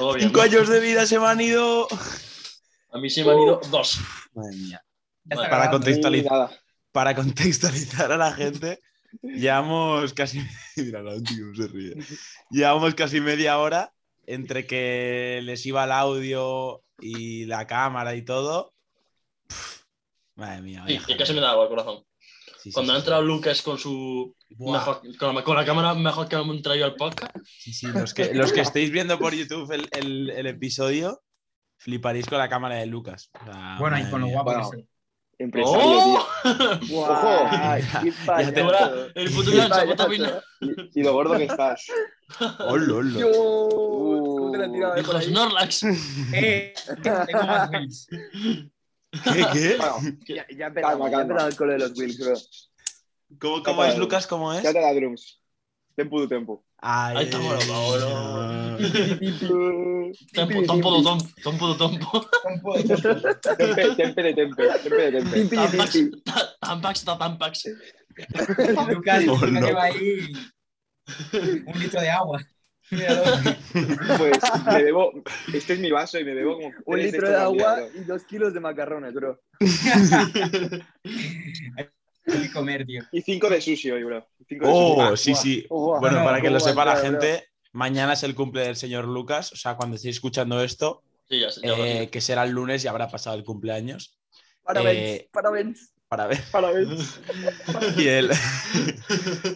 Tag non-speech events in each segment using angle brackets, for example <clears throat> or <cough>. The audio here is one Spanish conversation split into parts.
Todo bien, Cinco años de vida se me han ido. A mí se me han ido dos. Madre mía. Para contextualizar, para contextualizar a la gente, llevamos casi. <laughs> Mira, la tío, se ríe. Llevamos casi media hora entre que les iba el audio y la cámara y todo. Madre mía. Sí, vaya y casi me da agua el corazón. Sí, Cuando sí. ha entrado Lucas con su. Mejor- con, la, con la cámara mejor que hemos traído al podcast. Sí, sí, los que, los que estéis viendo por YouTube el, el- el episodio, fliparéis con la cámara de Lucas. Sea, Bueno, y con lo guapo Bueno. que. Empresario, ¡Oh! tío. <laughs> Guau, Ojo. qué Ya te- el puto pina. Y, y lo gordo que estás. Hola, hola. ¿cómo te la tirado de por? Snorlax. <laughs> Eh, tengo más wheels. ¿Qué? ¿Qué? Bueno, Ya, ya empezamos, ya empezamos con lo de los wheels, bro. ¿Cómo, cómo es, Lucas? ¿Cómo es? ya te da drums. Tempo de tempo. Estamos, ahora. <laughs> Tempe, Tempo, tompo, tompo, tompo, tompo. tempe, tempe de tempe. Tempe de tempe. Tampax, tampax, ta- tampax. Lucas, Oh, no. lleva ahí un litro de agua. Míralo. Pues me bebo. Este es mi vaso y me bebo como. Un litro de agua y dos kilos de macarrones, bro. <laughs> <laughs> Hay que comer, tío. Y cinco de sushi hoy, bro. Cinco de Oh, sushi. sí, sí. Oh, Bueno, no, para que ¿cómo lo sepa la bro? gente, mañana es el cumple del señor Lucas. O sea, cuando estéis escuchando esto, Sí, ya, ya lo eh, que será el lunes y habrá pasado el cumpleaños. Parabéns, Eh, parabéns. Para ver. Para ver. <laughs> Y el,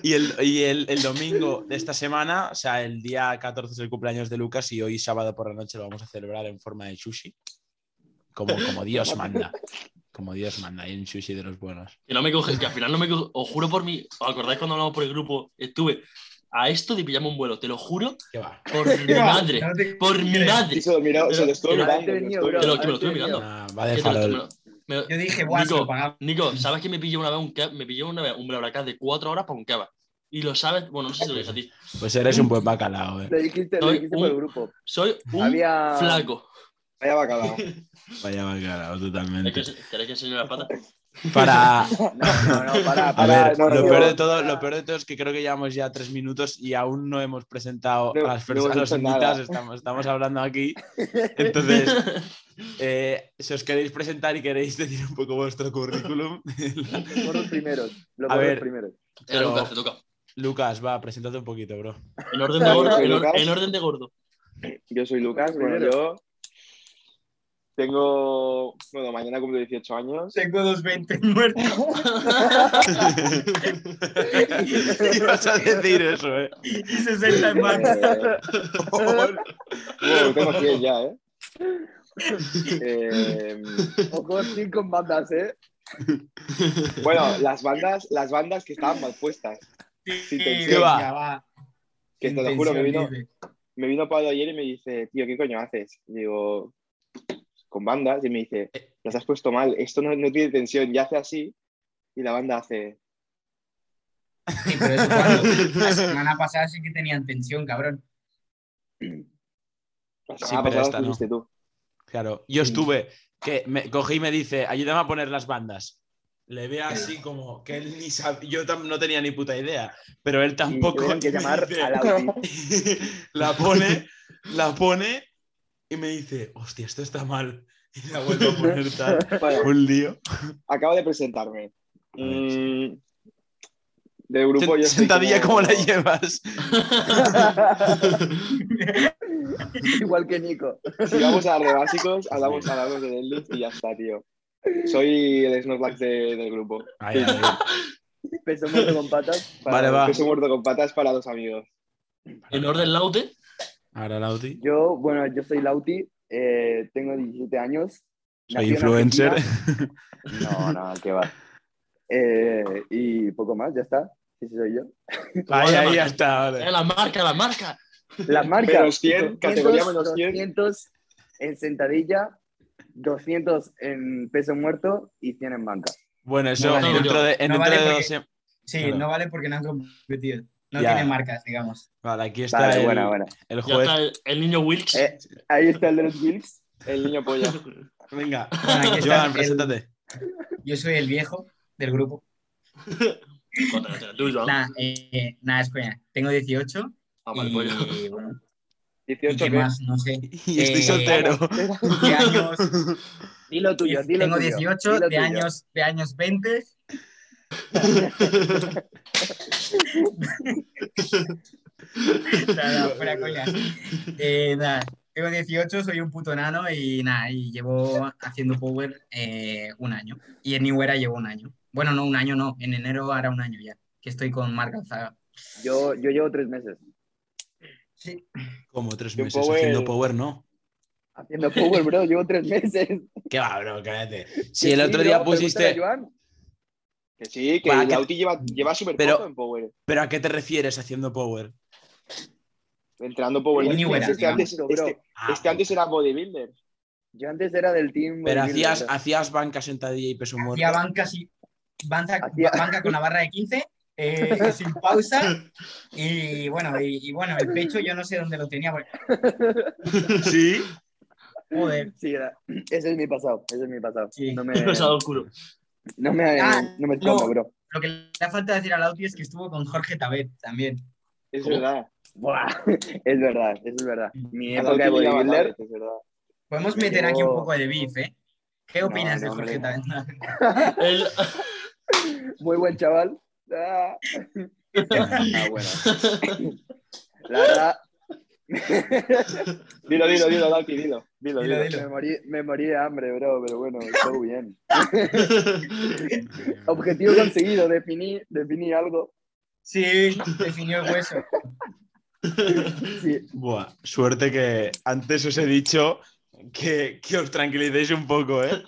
y el, y el, el domingo de esta semana, o sea, el día 14 es el cumpleaños de Lucas y hoy sábado por la noche lo vamos a celebrar en forma de sushi. Como, como Dios manda. Como Dios manda. Hay un sushi de los buenos. Que no me coge, que al final no me coge. Os juro por mí. ¿Os acordáis cuando hablamos por el grupo? Estuve a esto de pillarme un vuelo, te lo juro, ¿Qué va? por <laughs> mi madre. Te- Por mi madre. Se lo miró, se lo estuvo Pero- mirando. Se lo Que lo, me estuve mirando. Ah, va de te farol. Yo dije, Nico. Nico, ¿sabes que me pillé una vez un? Me pillé una vez un BlaBlaCar de cuatro horas para un kebab. Y lo sabes, bueno, no sé si lo dije a ti. Pues eres un buen bacalao, eh. Lo dijiste, por el un- grupo. Soy un Había- flaco. Vaya bacalao. <laughs> Vaya bacalao, ¿Queréis totalmente. que, ¿Queréis que enseñe las patas? <laughs> Para. <laughs> No, no, no, para, A ver, no, lo no, peor no. de todo, lo peor de todo es que creo que llevamos ya tres minutos y aún no hemos presentado No, a las personas, a los invitados, estamos, estamos hablando aquí. Entonces, eh, si os queréis presentar y queréis decir un poco vuestro currículum, Los gordos primeros. Los A ver. primeros. Eh, Pero- Lucas, te toca. Lucas, va, preséntate un poquito, bro. En orden de gordo. En, en orden de gordo. Yo soy Lucas, bueno, yo tengo, bueno, mañana cumplo 18 años. Tengo 220 muertos <laughs> Ibas a decir eso, eh. y 60 en mano. wow, tengo 100 ya, ¿eh? Eh, Ojo, sí, con bandas, ¿eh? Bueno, las bandas, las bandas que estaban mal puestas. Sí. ¿Qué va? Que te lo juro, me vino, me vino Pablo ayer y me dice, tío, ¿qué coño haces? Y digo, con bandas, y me dice, las has puesto mal, esto no, no tiene tensión, y hace así, y la banda hace, Sí, pero eso cuando- <laughs> La semana pasada sí que tenían tensión, cabrón. la Sí, pero esta no. tú. Claro, yo estuve, que me cogí y me dice, ayúdame a poner las bandas. Le ve así como que él ni sabía, yo no tenía ni puta idea, pero él tampoco. <laughs> tuvieron que llamar dice- a Lauti. <laughs> la pone, la pone y me dice, hostia, esto está mal. Y la <laughs> vuelvo a poner tal. Un lío. acabo de presentarme. Mm, del grupo yo soy Sentadilla, como- ¿cómo la llevas? <laughs> Igual que Nico. Si vamos a dar de básicos, hablamos, hablamos de deadlift y ya está, tío. Soy el Snorlax de- del grupo. Ay, ay, Peso muerto con patas. Para Vale, va. Peso muerto con patas para dos amigos. En orden laute. Ahora Lauti. Yo, bueno, yo soy Lauti, eh, tengo 17 años. Soy influencer. No, no, qué va. Eh, y poco más, ya está. Sí, sí, soy yo. Ahí, ahí ya está. Eh, vale. la marca, la marca. Las marcas. Menos 100, categoría menos 100. 200, en sentadilla, 200 en peso muerto y 100 en banca. Bueno, eso vale, dentro de, no dentro vale de porque- Sí, Claro. no vale porque no han competido. No Ya. tiene marcas, digamos. Vale, aquí está Vale, el, buena, buena. el juez. está el, el niño Wilkes. Eh, ahí está el de los Wilks. El niño polla. <laughs> Venga, <laughs> Bueno, aquí Joan, el- preséntate. Yo soy el viejo del grupo. <laughs> Nada, eh, nada, es coña. Tengo 18 Ah, vale, y, pues. bueno, ¿y 18 qué que más? No sé. Y estoy Eh, soltero. ¿Qué años? Dilo tuyo, dilo Tengo tuyo, 18, dilo de tuyo. años, de años 20. Nada, <laughs> fuera coña. Eh, nada, tengo 18, soy un puto enano y nada, y llevo haciendo Power eh, un año. Y en New Era llevo un año. Bueno, no, un año no, en enero hará un año ya, que estoy con Marc Alzaga. Yo, yo llevo tres meses Sí. Como tres Yo meses Power- haciendo power, ¿no? haciendo Power, bro. Llevo tres meses. ¿Qué va, bro? Cállate. Si el otro día pusiste. Que sí, que que- Lauti lleva, lleva súper poco en Power. ¿Pero a qué te refieres haciendo power? Entrenando Power. En New Era, este, antes, este- Ah, este antes era bodybuilder. Yo antes era del team. Pero hacías, hacías banca, sentadilla y peso muerto. Hacía banca, sí, banca, Hacía- banca con la barra de 15, eh, sin pausa. Y bueno, y, y bueno, el pecho yo no sé dónde lo tenía. porque- <laughs> Sí. Joder. Sí, era- ese es mi pasado. Ese es mi pasado. Sí. No me, Pesado oscuro. No me, Ah, no me no. escondo, bro. Lo que le da falta decir a Lauti es que estuvo con Jorge Tabet también. Es ¿Cómo? verdad. Buah, <laughs> es verdad, es verdad. Mi época de bodybuilder. es verdad. Podemos Me meter aquí un poco de beef, ¿eh? ¿Qué No, opinas de Jorge. Tabet? <laughs> El... Muy buen chaval. Ah, <laughs> Ah, bueno. La verdad, <laughs> Dilo, dilo, dilo, Lauti, dilo. Dilo, Dilo, dilo. dilo. me morí, me morí de hambre, bro, pero bueno, todo bien. <laughs> Objetivo conseguido, definí, definí algo. Sí, definió el hueso. Sí, Buah, suerte que antes os he dicho que, que os tranquilicéis un poco, ¿eh?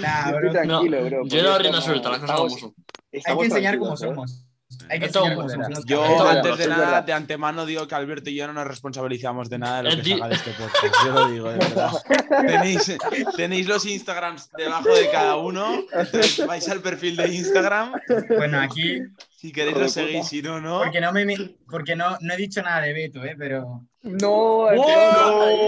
Nah, yo bro. estoy tranquilo, bro. Yo no- suelta, las cosas como son. Hay que enseñar cómo ¿eh? somos. Hay que somos. Yo, antes de nada, verdad. de antemano digo que Alberto y yo no nos responsabilizamos de nada de lo que se di- haga de este podcast. Yo lo digo, de verdad. <laughs> Tenéis, tenéis los Instagrams debajo de cada uno. entonces vais al perfil de Instagram. Bueno, aquí, Si queréis lo seguís, si no, no. porque no me porque no, no he dicho nada de Beto, ¿eh? Pero No, ¡Oh! empezamos, ahí,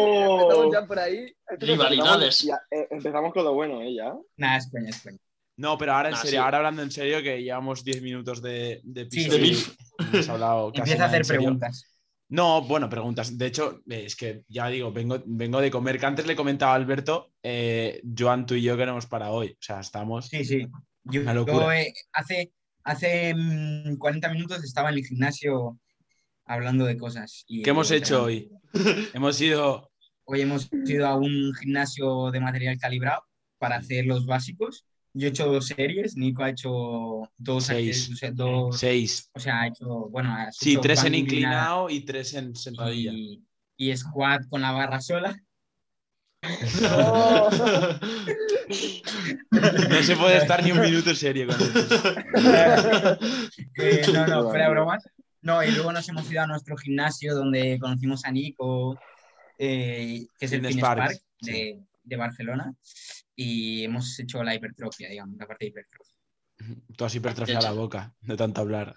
empezamos ya por ahí. Rivalidades. Ya, eh, empezamos con lo bueno, ¿eh? Ya. nada, es coña, es coña. No, pero ahora en serio, sí. ahora hablando en serio, que llevamos 10 minutos de, de Sí, episodio sí. hemos hablado casi Empieza a hacer preguntas. No, bueno, preguntas. De hecho, eh, es que ya digo, vengo, vengo de comer, que antes le comentaba a Alberto, eh, Joan, tú y yo queremos para hoy. O sea, estamos... Sí, sí. Yo, Una locura. yo, eh, hace, hace mm, 40 minutos estaba en el gimnasio hablando de cosas. Y, ¿Qué hemos eh, hecho hoy? hemos ido... Hoy hemos ido a un gimnasio de material calibrado para hacer los básicos. Yo he hecho dos series, Nico ha hecho dos, Seis. o sea, dos- Seis. o sea, ha hecho, bueno, has Sí, tres en inclinado y tres en sentadilla. y, y squat con la barra sola. No. No se puede estar ni un minuto serio con eso. <laughs> Eh, no, no, fuera bromas. No, y luego nos hemos ido a nuestro gimnasio donde conocimos a Nico, eh, que es el Fitness Park, de, de Barcelona, y hemos hecho la hipertrofia, digamos, la parte de hipertrofia. <laughs> Tú has hipertrofiado la boca de tanto hablar.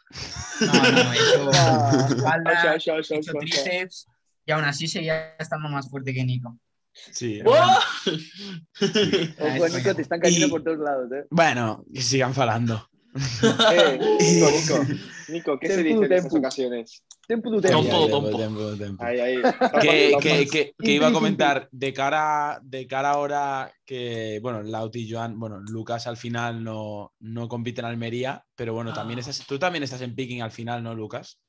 No, no, he hecho <laughs> espalda, <laughs> he hecho tríceps, y aún así seguía estando más fuerte que Nico. Sí. ¡Wow! Ojo, Nico, te están cayendo Y- por todos lados, ¿eh? Bueno, que sigan falando. Eh, Nico, Nico, Nico, ¿qué se Tempu, dice en estas tempu. ocasiones? Tempo tempo. Tempo, tempo. Ahí, ahí. que, que- que- que iba a comentar de cara, de cara ahora que, bueno, Lauti y Joan, bueno, Lucas al final no, no compite en Almería, pero bueno, también estás, tú también estás en picking al final, ¿no, Lucas?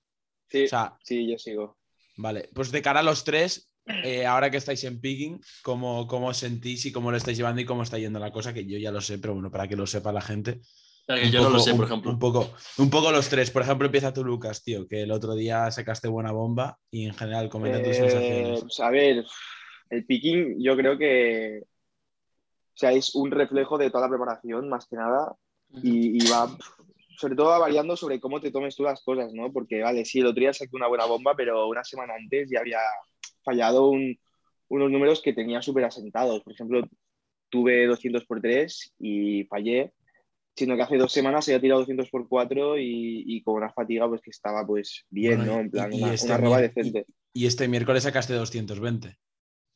Sí, O sea, sí, yo sigo. vale, pues de cara a los tres, eh, ahora que estáis en picking, ¿cómo, ¿cómo os sentís y cómo lo estáis llevando y cómo está yendo la cosa? Que yo ya lo sé, pero bueno, para que lo sepa la gente. Yo no lo poco- sé, por un- ejemplo. Un poco, un poco los tres. Por ejemplo, empieza tú, Lucas, tío, que el otro día sacaste buena bomba y en general comenta tus Eh, sensaciones. pues, a ver, el picking yo creo que o sea, es un reflejo de toda la preparación, más que nada, y, y va, sobre todo va variando sobre cómo te tomes tú las cosas, ¿no? Porque, vale, sí, el otro día saqué una buena bomba, pero una semana antes ya había fallado un, unos números que tenía súper asentados. Por ejemplo, tuve 200 por 3 y fallé, sino que hace dos semanas había tirado 200 por 4 y, y con una fatiga pues que estaba pues bien, Bueno, ¿no? En plan, y una, este una roba decente. Y este miércoles sacaste 220.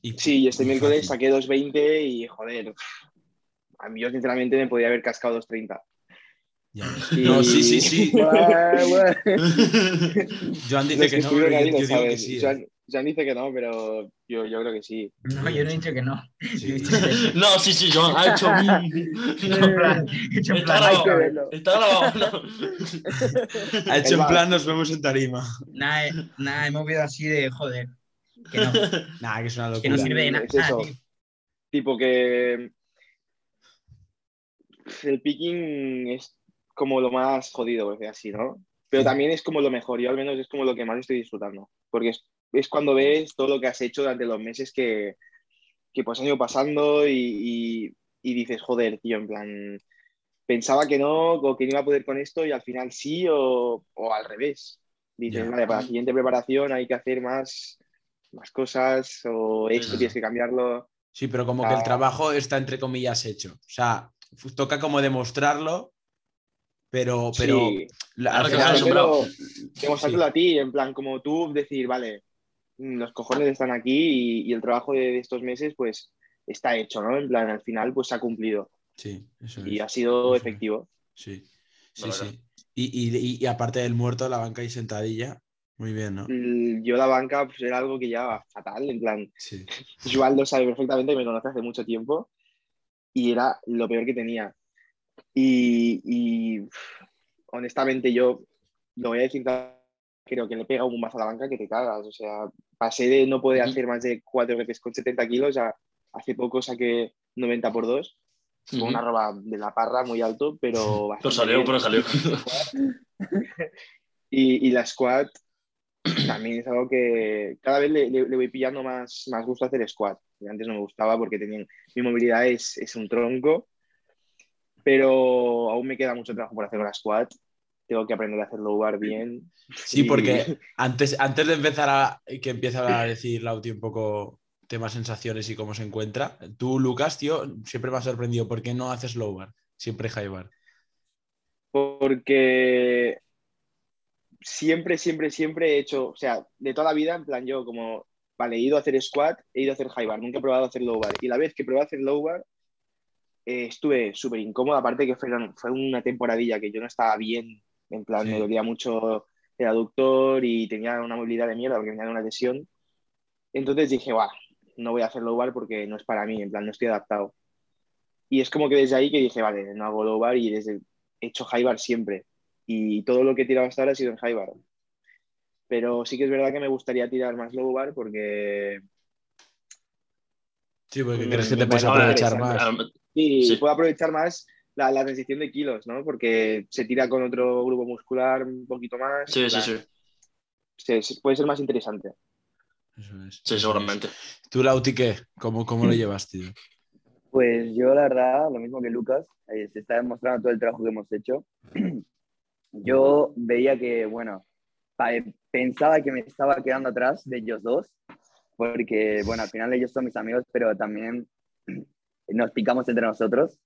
Y, Sí, y este miércoles fácil. saqué 2.20 y joder, a mí yo sinceramente me podría haber cascado 2.30. Ya ves. Y- No, sí, sí, sí. <laughs> Guau. <laughs> Joan dice que no, escriben pero yo, ahí lo yo digo que saben. sí. Joan, Joan dice que no, pero yo, yo creo que sí. No, yo no he dicho que no. Sí. <laughs> No, sí, sí, Joan, ha <laughs> hecho. plan, he hecho en Está grabado. Está <laughs> no. Ha hecho en plan, nos vemos en tarima. Nada, eh, nada, hemos visto así de joder. Que no, Nah, que es una que no locura. sirve de nada. Es eso. Tipo que el picking es como lo más jodido, así, ¿no? Pero también es como lo mejor, yo al menos es como lo que más estoy disfrutando, porque es, es cuando ves todo lo que has hecho durante los meses que, que pues han ido pasando y, y- y dices, joder, tío, en plan, pensaba que no, o que no iba a poder con esto y al final sí, o, o al revés. Dices, vale, para la siguiente preparación hay que hacer más, más cosas, o esto tienes que cambiarlo. Sí, pero como que el Ah. trabajo está entre comillas hecho. O sea, toca como demostrarlo, pero, pero Sí. la- Claro al sí, sombrado. demostrártelo a ti, en plan, como tú decir, vale, los cojones están aquí y, y el trabajo de, de estos meses, pues, está hecho, ¿no? En plan, al final, pues, se ha cumplido Sí, eso y es. ha sido Eso es. efectivo. Sí, sí, sí. verdad. Y, y- y- y aparte del muerto, la banca y sentadilla. Muy bien, ¿no? Mm, Yo la banca, pues, era algo que ya fatal, en plan, Sí. <laughs> Joan lo sabe perfectamente, me conoce hace mucho tiempo y era lo peor que tenía. Y, y, honestamente yo lo voy a decir, creo que le pega un mazo a la banca que te cagas. O sea, pasé de no poder hacer más de cuatro veces con 70 kilos a hace poco saqué 90 por 2 con una roba de la parra muy alto, pero Pero salió, pero salió. <laughs> Y, y la squat también es algo que cada vez le, le- le voy pillando más, más gusto a hacer squat. Antes no me gustaba porque tenía, mi movilidad es, es un tronco, pero aún me queda mucho trabajo por hacer una squat. Tengo que aprender a hacer low bar bien. Sí, Y- porque <laughs> antes, antes de empezar a que empiece a decir Lauti un poco temas sensaciones y cómo se encuentra, tú, Lucas, tío, siempre me has sorprendido. ¿Por qué no haces low bar? Siempre high bar. Porque siempre, siempre, siempre he hecho, o sea, de toda la vida, en plan yo como, vale, he ido a hacer squat, he ido a hacer high bar, nunca he probado a hacer low bar. Y la vez que probé a hacer low bar, eh, estuve súper incómodo, aparte que fue, fue una temporadilla que yo no estaba bien, en plan, Sí. me dolía mucho el aductor y tenía una movilidad de mierda porque venía de una lesión. Entonces dije, va, no voy a hacer low bar porque no es para mí, en plan, no estoy adaptado. Y es como que desde ahí que dije, vale, no hago low bar y desde he hecho high bar siempre. Y todo lo que he tirado hasta ahora ha sido en high bar. Pero sí que es verdad que me gustaría tirar más low bar porque Sí, porque Mm, crees que te puedes aprovechar más. sí, Sí. puedo aprovechar más la, la transición de kilos, ¿no? Porque se tira con otro grupo muscular un poquito más. Sí, sí, sí. se- se- puede ser más interesante. Eso es, Sí, seguramente. ¿Tú, Lauti, qué? ¿Cómo, cómo lo llevas, tío? Pues yo, la verdad, lo mismo que Lucas, eh, se está demostrando todo el trabajo que hemos hecho. <clears throat> Yo veía que, bueno, pa- pensaba que me estaba quedando atrás de ellos dos, porque, bueno, al final ellos son mis amigos, pero también <clears throat> nos picamos entre nosotros.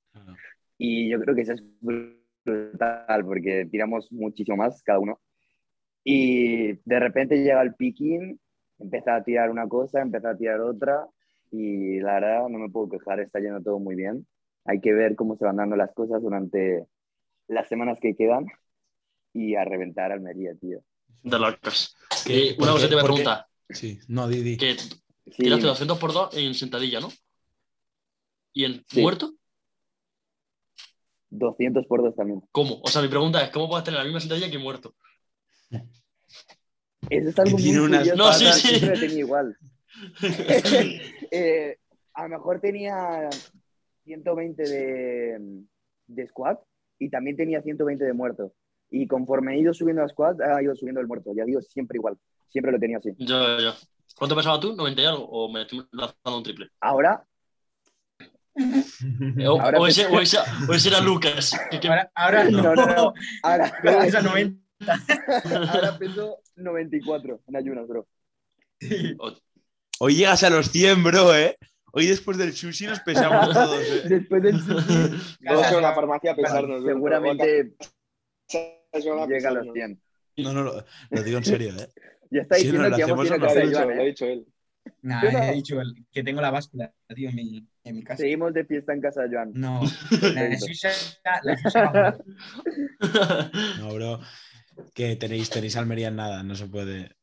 Y yo creo que eso es brutal, porque tiramos muchísimo más cada uno. Y de repente llega el picking, empieza a tirar una cosa, empieza a tirar otra, y la verdad no me puedo quejar, está yendo todo muy bien. Hay que ver cómo se van dando las cosas durante las semanas que quedan y a reventar Almería, tío. De locos. ¿Qué? Y una ¿Por cosa te voy a preguntar. Sí, no, Didi. Que Sí, tiraste 200 por 2 en sentadilla, ¿no? ¿Y en Sí. muerto? 200 por 2 también. ¿Cómo? O sea, mi pregunta es, ¿cómo puedes tener la misma sentadilla que muerto? Eso es algo muy tiene unas curioso, No, sí, sí. Siempre lo tenía igual. <laughs> Eh, a lo mejor tenía 120 de, de squat y también tenía 120 de muerto. Y conforme he ido subiendo a squat, ha ido subiendo el muerto. Ya digo, siempre igual. Siempre lo tenía así. Yo, yo. ¿Cuánto pesaba tú? ¿90 y algo? ¿O me estoy lanzando un triple? Ahora, O, Ahora o ese, o, ese, o ese era Lucas. Que- que- Ahora, ahora no, no. no, no. Ahora, No, esa 90. ahora peso <laughs> 94 en ayunas, bro. Hoy llegas a los 100, bro, ¿eh? Hoy después del sushi nos pesamos todos, ¿eh? Después del sushi, <laughs> Vamos a una farmacia a pesarnos. seguramente Seguramente llega a los 100. No, no, lo, lo digo en serio, ¿eh? Ya está Sí, diciendo nos que lo vamos a ir a Lo ha dicho, él. Nah, no. he dicho que tengo la báscula, tío, en mi, en mi casa. Seguimos de fiesta en casa de Joan. No, <laughs> la Xuxa <laughs> No, bro. Que tenéis, tenéis Almería en nada, no se puede.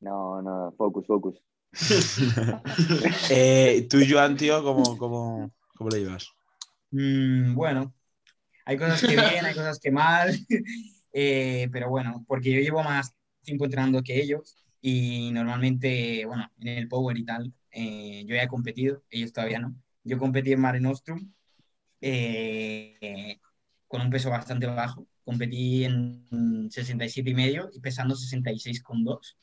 No, no, focus, focus. <laughs> Eh, tú y Joan, tío, ¿cómo, cómo, cómo lo llevas? Mm, bueno, hay cosas que bien, hay cosas que mal, eh, pero bueno, porque yo llevo más tiempo entrenando que ellos y normalmente, bueno, en el Power y tal, eh, yo ya he competido, ellos todavía no. Yo competí en Mare Nostrum eh, con un peso bastante bajo, competí en 67 y medio y pesando 66,2.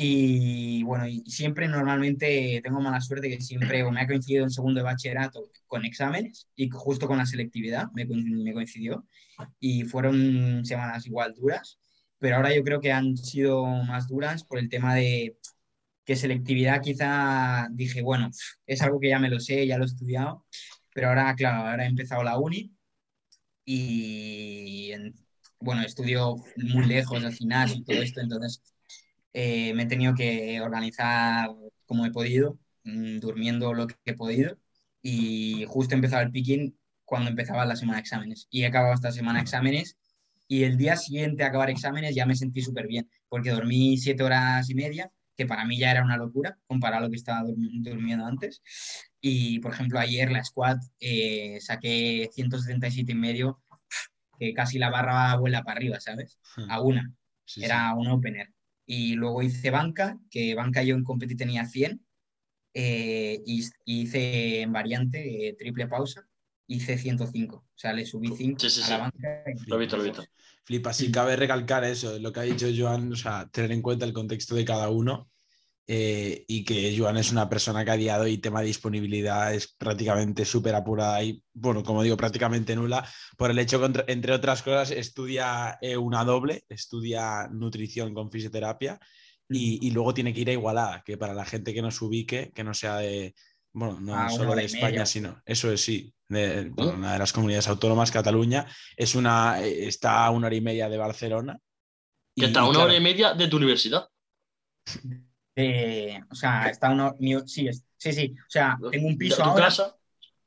Y bueno, y siempre normalmente tengo mala suerte que siempre o me ha coincidido en segundo de bachillerato con exámenes y justo con la selectividad me, coin- me coincidió y fueron semanas igual duras, pero ahora yo creo que han sido más duras por el tema de que selectividad quizá dije, bueno, es algo que ya me lo sé, ya lo he estudiado, pero ahora, claro, ahora he empezado la uni y en- bueno, estudio muy lejos del gimnasio y todo esto, entonces eh, me he tenido que organizar como he podido, mm, durmiendo lo que he podido y justo he empezado el picking cuando empezaba la semana de exámenes y he acabado esta semana de exámenes y el día siguiente a acabar exámenes ya me sentí súper bien porque dormí siete horas y media, que para mí ya era una locura comparado a lo que estaba durmi- durmiendo antes. Y por ejemplo ayer la squat eh, saqué 177 y medio, que casi la barra vuela para arriba, ¿sabes? A una Sí, sí. era un opener. Y luego hice banca, que banca yo en Competi tenía 100, eh, y, y hice en variante, eh, triple pausa, hice 105. O sea, le subí 5 Sí, sí, a sí. la banca. y- Lo he visto, lo he visto. Flipa, sí cabe recalcar eso, lo que ha dicho Joan, o sea, tener en cuenta el contexto de cada uno eh, y que Joan es una persona que a día de hoy tema de disponibilidad es prácticamente súper apurada y, bueno, como digo, prácticamente nula, por el hecho que, entre- entre otras cosas, estudia eh, una doble, estudia nutrición con fisioterapia y, y luego tiene que ir a Igualada, que para la gente que nos ubique, que no sea de, bueno, no A una solo de y España, media. sino, eso es sí, de, una de las comunidades autónomas, Cataluña, es una, eh, está a una hora y media de Barcelona. Que Y- está a una claro, hora y media de tu universidad. <laughs> Eh, o sea, está uno, mi- sí, es- sí, sí. O sea, tengo un De piso ahora, casa.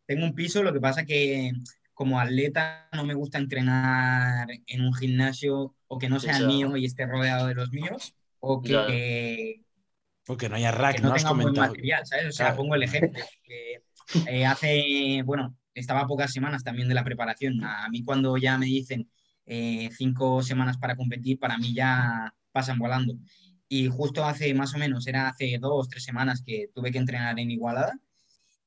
tengo un piso, lo que pasa que como atleta no me gusta entrenar en un gimnasio o que no sea el mío y esté rodeado de los míos, o que, Porque no haya rack, que ¿no? no Has buen comentado. material, ¿sabes? O sea, Claro. pongo el ejemplo. que, eh, hace, bueno, estaba a pocas semanas también de la preparación. A mí cuando ya me dicen eh, cinco semanas para competir, para mí ya pasan volando. Y justo hace más o menos, era hace dos, tres semanas que tuve que entrenar en Igualada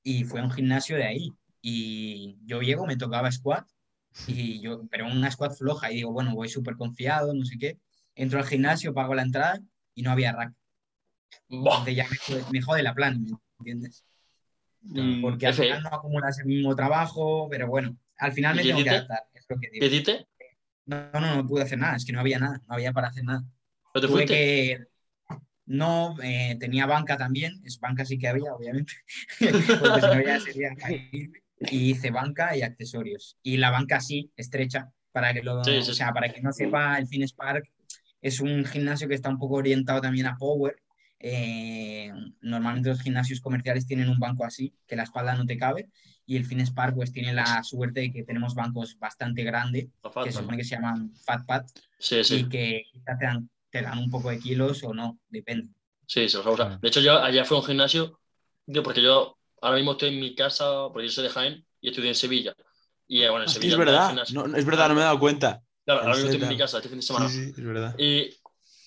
y fue a un gimnasio de ahí. Y yo llego, me tocaba squat, y yo, pero una squat floja, y digo, bueno, voy súper confiado, no sé qué. Entro al gimnasio, pago la entrada y no había rack. Entonces ya me jode, me jode la plan, ¿me entiendes? Mm, Porque al final no acumulas el mismo trabajo, pero bueno, al final ¿Y me qué tengo que adaptar, es lo que ¿Qué digo. hiciste? No, no, no pude hacer nada, es que no había nada, no había para hacer nada. ¿No te Tuve fuiste? que... No, eh, tenía banca también, es banca sí que había, obviamente, <laughs> porque si no ya sería. <laughs> Y hice banca y accesorios. Y la banca sí, estrecha, para que lo, Sí, sí, o sea, para que no sepa, el Fitness Park es un gimnasio que está un poco orientado también a Power. Eh, normalmente los gimnasios comerciales tienen un banco así, que la espalda no te cabe, y el Fitness Park pues tiene la suerte de que tenemos bancos bastante grandes, que se que se llaman Fat Pad, Sí, sí. y que te dan, te dan un poco de kilos o no, depende. Sí, se los va a usar. Claro. De hecho, yo ayer fui a un gimnasio, tío, porque yo ahora mismo estoy en mi casa, porque yo soy de Jaén y estudio en Sevilla. Y eh, bueno, en Sevilla es verdad, no, es verdad, no me he dado cuenta. Claro, ahora mismo estoy en mi casa este fin de semana. Sí, sí, es verdad. Y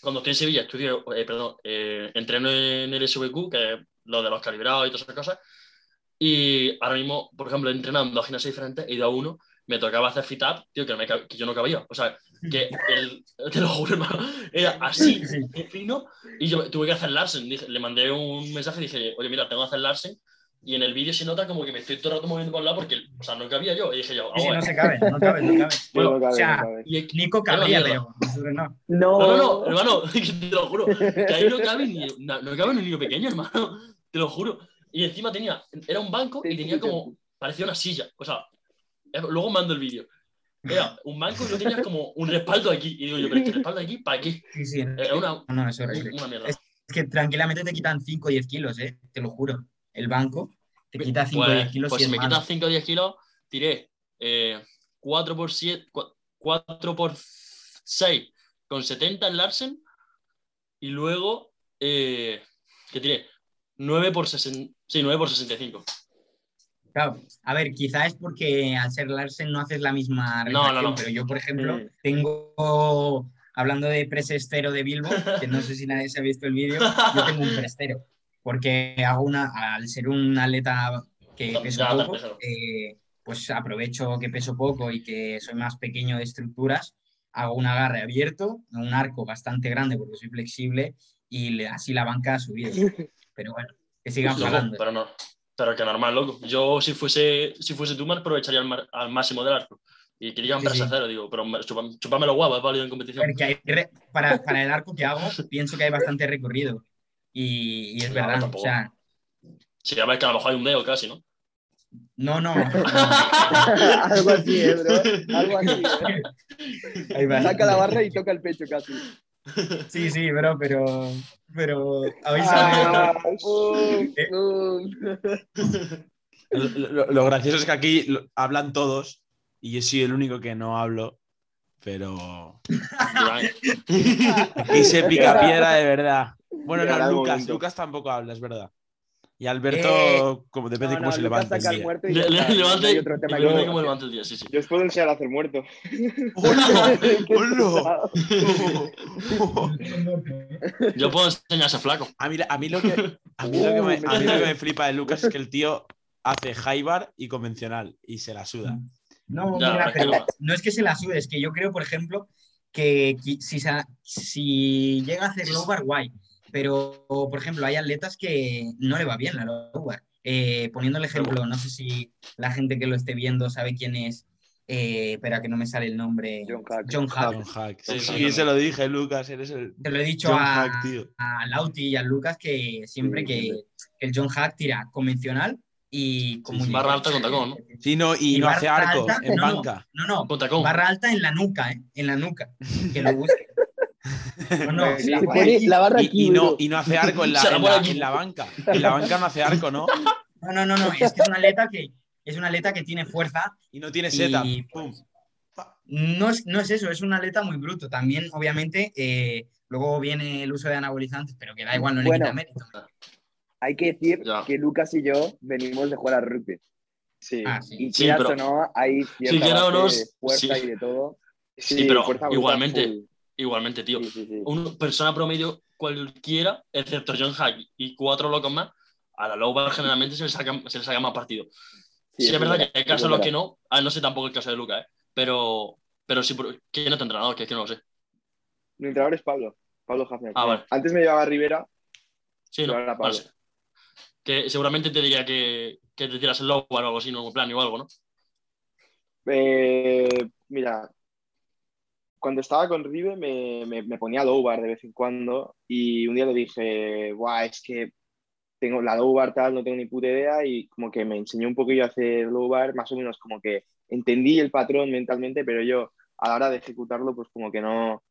cuando estoy en Sevilla, estudio, eh, perdón, eh, entreno en el SVQ, que es lo de los calibrados y todas esas cosas. Y ahora mismo, por ejemplo, he entrenado en dos gimnasios diferentes, he ido a uno, me tocaba hacer fit up, tío, que, no me que yo no cabía. O sea, que el, <laughs> te lo juro, hermano, era así, fino, y yo tuve que hacer Larsen. Dije- le mandé un mensaje y dije, oye, mira, tengo que hacer Larsen, y en el vídeo se nota como que me estoy todo el rato moviendo para un lado porque, o sea, no cabía yo. Y dije yo, ah, Sí, sí, bueno. no se cabe, no cabe, no <laughs> cabe. Bueno, no cabe, o sea, no cabe. Y- Nico pero nosotros no. No, No, no, no, hermano, <laughs> te lo juro. Que ahí no cabe ni, no, no cabe ni un niño pequeño, hermano. <laughs> Te lo juro. Y encima tenía, era un banco y tenía como, parecía una silla. O sea, eh, luego mando el vídeo. Era un banco y no tenías como un respaldo aquí. Y digo yo, pero este respaldo aquí, ¿para qué? Sí, sí. Era una, No, es horrible. una mierda. Es que tranquilamente te quitan 5 o 10 kilos, ¿eh? Te lo juro. El banco te quita 5 o Pues, 10 kilos pues si es me malo. quitas 5 o 10 kilos, tiré eh, 4 por 7, 4 por 6 con 70 en Larsen y luego, eh, ¿qué tiré? 9 por, 60, sí, 9 por 65. Claro, a ver, quizá es porque al ser Larsen no haces la misma No, no, no. pero yo, por ejemplo, tengo, hablando de presestero de Bilbo, que no sé si nadie se ha visto el vídeo, yo tengo un prestero, porque hago una, al ser un atleta que ya, poco, eh, pues aprovecho que peso poco y que soy más pequeño de estructuras, hago un agarre abierto, un arco bastante grande porque soy flexible y le- así la banca ha subido. <laughs> Pero bueno, que sigan Loco, pagando. pero no. Pero que normal, loco. Yo, si fuese, si fuese tú, me aprovecharía al, mar- al máximo del arco. Y quería un Sí, sí. cero, digo, pero me- chupa- chupame los guapos, es válido en competición. Porque hay re- para, para el arco que hago, pienso que hay bastante recorrido. Y, y es No, verdad. tampoco. O sea, Sí, a ver que a lo mejor hay un dedo casi, ¿no? no, no. <laughs> Algo así, ¿eh, bro. Algo así. ¿eh? Ahí va. Saca la barra y toca el pecho casi. Sí, sí, bro, pero. Pero. Habéis Ah, <laughs> Eh. Lo, lo- lo gracioso es que aquí lo- hablan todos y yo soy el único que no hablo, pero <laughs> aquí se pica piedra de verdad. Bueno, no, Lucas. Lucas tampoco habla, es verdad. Y Alberto, Eh, como depende No, cómo no, se Lucas levanta el muerto y Le- levante, hay otro tema y cómo levanta el día, sí, sí. Yo os puedo enseñar a hacer muerto. <laughs> <laughs> ¡Hola! <laughs> Qué ¡Hola! Yo puedo enseñar a ese flaco. A mí, a mí lo que, a mí lo que me, a mí lo que me flipa de Lucas es que el tío hace high bar y convencional y se la suda. No, Ya, mira, pero no. es que se la sude, es que yo creo, por ejemplo, que si, si llega a hacer low bar, guay. Pero, por ejemplo, hay atletas que no le va bien la low bar. Eh, poniendo el ejemplo, no sé si la gente que lo esté viendo sabe quién es, eh, espera que no me sale el nombre. John Hack. John Hack. John Hack. Sí, Sí, sí, se lo dije, Lucas, eres el Te lo he dicho a, Hack, a Lauti y a Lucas que siempre Sí, que, que el John Hack tira convencional y con Sí. Barra alta con tacón, ¿no? Sí, no, y, Y no hace barra arco alta, en no, no. banca. No, no, Con tacón. barra alta en la nuca, ¿eh? En la nuca. Que lo busque. <laughs> No, no, Se la Se pone pone aquí. la barra Y, aquí, y no, bro. y no hace arco en la, en en banca. En la banca no hace arco, ¿no? No, no, no, no, es que es un atleta que es un atleta que tiene fuerza. Y no tiene Y- setup. Pum. No es, no es eso, es un atleta muy bruto. También, obviamente, eh, luego viene el uso de anabolizantes, pero que da igual, no le Bueno. quita mérito. Hay que decir Ya. que Lucas y yo venimos de jugar al rugby. Sí. Ah, sí. Y Sí, quieras pero- o no, hay cierta Sí, no, fuerza sí. y de todo. Sí, pero igualmente, full. Igualmente, tío. Sí, sí, sí. Una persona promedio cualquiera, excepto John Hack y cuatro locos más, a la low bar generalmente se le saca, se le saca más partido. Sí, es verdad que hay casos en los que no, ah, no sé tampoco el caso de Lucas, ¿eh? pero, pero sí, ¿quién es tu entrenador? Que es que no lo sé. Mi entrenador es Pablo. Pablo Hafner. Ah, vale. Antes me llevaba a Rivera. Sí, no, vale. Que seguramente te diría que, que te tiras el low bar o algo así, no plan o algo, ¿no? Eh, mira, cuando estaba con Rive me, me- me ponía low bar de vez en cuando y un día le dije, guau, es que tengo la low bar tal, no tengo ni puta idea y como que me enseñó un poquillo a hacer low bar, más o menos como que entendí el patrón mentalmente, pero yo a la hora de ejecutarlo pues como que no,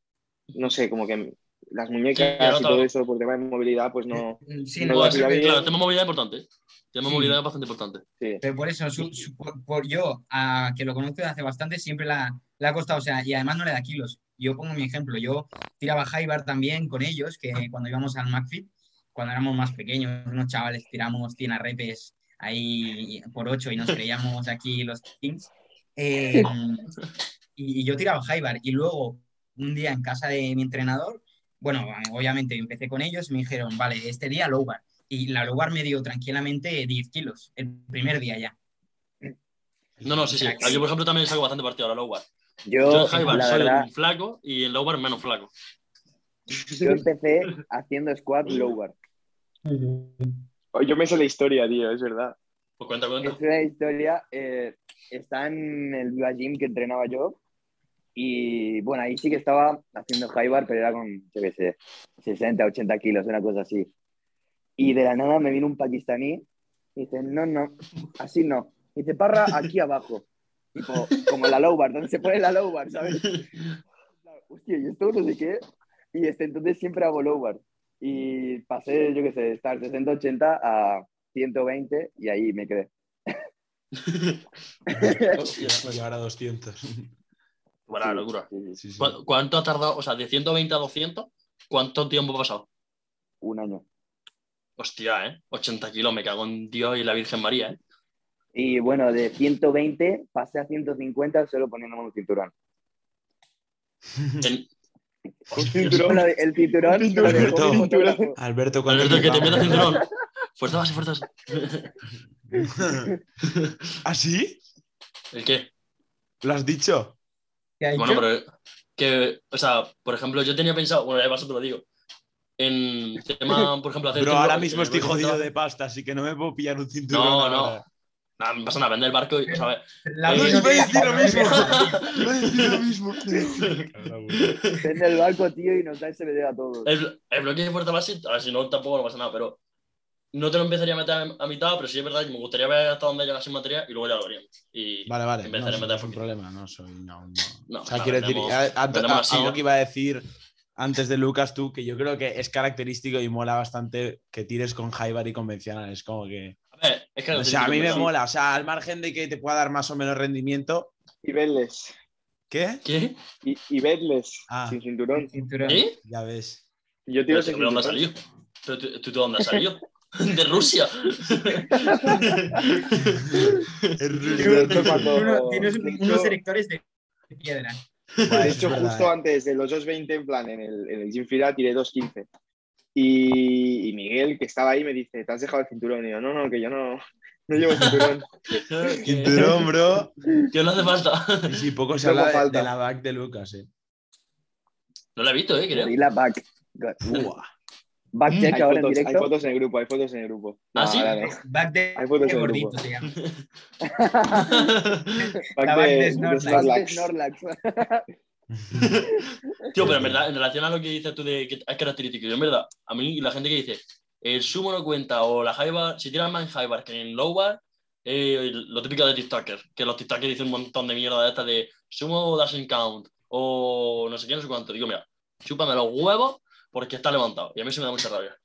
no sé, como que las muñecas Sí, y todo. eso por tema de movilidad pues no, Sí, no no, bien. Claro, tema movilidad importante. Tema Sí. movilidad bastante importante. sí. Pero por eso, su- su- por, por yo, a, que lo conozco desde hace bastante, siempre la, le ha costado, o sea, y además no le da kilos. Yo pongo mi ejemplo, yo tiraba high bar también con ellos, que cuando íbamos al McFit, cuando éramos más pequeños, unos chavales tiramos 100 arrepes ahí por 8 y nos creíamos aquí los kings. Eh, y, y yo tiraba high bar y luego un día en casa de mi entrenador, bueno, obviamente empecé con ellos y me dijeron, vale, este día low bar. Y la low bar me dio tranquilamente 10 kilos, el primer día ya. No, no, sí, sí. Yo, por ejemplo, también saco bastante partido a la low bar. Yo, Yo en high bar la soy verdad, un flaco y en low bar menos flaco. yo empecé haciendo squat low bar. Oh, Yo me sé la historia, tío, es verdad. Pues cuenta, cuenta. Es una historia. eh, está en el Viva Gym que entrenaba yo. Y bueno, ahí sí que estaba haciendo high bar, pero era con, yo qué sé, 60, 80 kilos, una cosa así. Y de la nada me vino un pakistaní y dice, no, no, así no. Y dice, parra aquí abajo. Tipo, como la low bar, donde se pone la low bar, ¿sabes? <laughs> Hostia, y esto no sé qué. Y este, entonces siempre hago low bar. Y pasé, yo qué sé, de estar 60, 80 a 120 y ahí me quedé. <laughs> Hostia, Y ahora 200. Buena locura. Sí, sí, Sí, sí. ¿Cu- ¿Cuánto ha tardado? O sea, de 120 a 200, ¿cuánto tiempo ha pasado? Un año. Hostia, ¿eh? 80 kilos, me cago en Dios y la Virgen María, ¿eh? Y bueno, de 120 pasé a 150 solo poniéndome un cinturón. Un Hostias. cinturón. El cinturón, lo dejó Alberto. Alberto, ¿cuánto Alberto, que te metas cinturón. Fuerza base, fuerza base. <laughs> ¿Ah? ¿El qué? ¿Lo has dicho? Bueno, pero que, o sea, por ejemplo, yo tenía pensado, bueno, ya paso te lo digo, en tema, por ejemplo, hacer... Pero ahora mismo estoy el jodido de pasta, así que no me puedo pillar un cinturón. No, no. Nada, no pasa nada, vender el barco y, o sea, La iba a decir lo. Iba a decir lo mismo. Vende el barco, tío, y nos da SBD a todos. el, el bloque de fuerza base, a ver, si no, tampoco no pasa nada, pero no te lo empezaría a meter a mitad, pero sí es verdad que me gustaría ver hasta dónde llega sin materia y luego ya lo veríamos. Y Vale, vale. No, a meter un problema, no soy. No, no. No, o sea, no, quiero decir, a- a- a- algo ¿no? que iba a decir antes de Lucas, tú, que yo creo que es característico y mola bastante que tires con Hybar y convencional. Es como que. Es que O sea, a mí me mola. O sea, al margen de que te pueda dar más o menos rendimiento. Y vedles. ¿Qué? ¿Qué? Y, y vedles. Ah. Sin cinturón. Cinturón. ¿Eh? Ya ves. Yo Pero, sin ¿De dónde has cinturón. salido? ¿Pero tú, tú de dónde has salido? <laughs> De Rusia. <laughs> Tienes unos hecho- erectores de piedra. De hecho, justo eh. antes de los 2.20, en plan, en el, en el Gym Fira tiré 2.15. Y, y Miguel, que estaba ahí, me dice, ¿te has dejado el cinturón? Y yo, no, no, que yo no, no llevo cinturón. <laughs> Cinturón, bro. Que no hace falta. Y sí, poco se habla de, falta. de la back de Lucas, eh. No la he visto, eh, creo. Y la back. Buah. Back Mm, hay, ahora en fotos, hay directo. fotos en el grupo, hay fotos en el grupo. ¿Ah, No, sí? ahora no. Back de, Hay fotos en el gordito, grupo. <laughs> <laughs> Back La back de Snorlax. De Snorlax. Tío, pero en verdad, en relación a lo que dices tú de que es característico, yo en verdad, a mí la gente que dice, el sumo no cuenta o la high bar, si tiras más en high bar que en low bar, eh, lo típico de TikToker, que los TikTokers dicen un montón de mierda de esta de sumo doesn't count o no sé qué, no sé cuánto. Digo, mira, chúpame los huevos porque está levantado. Y a mí eso me da mucha rabia.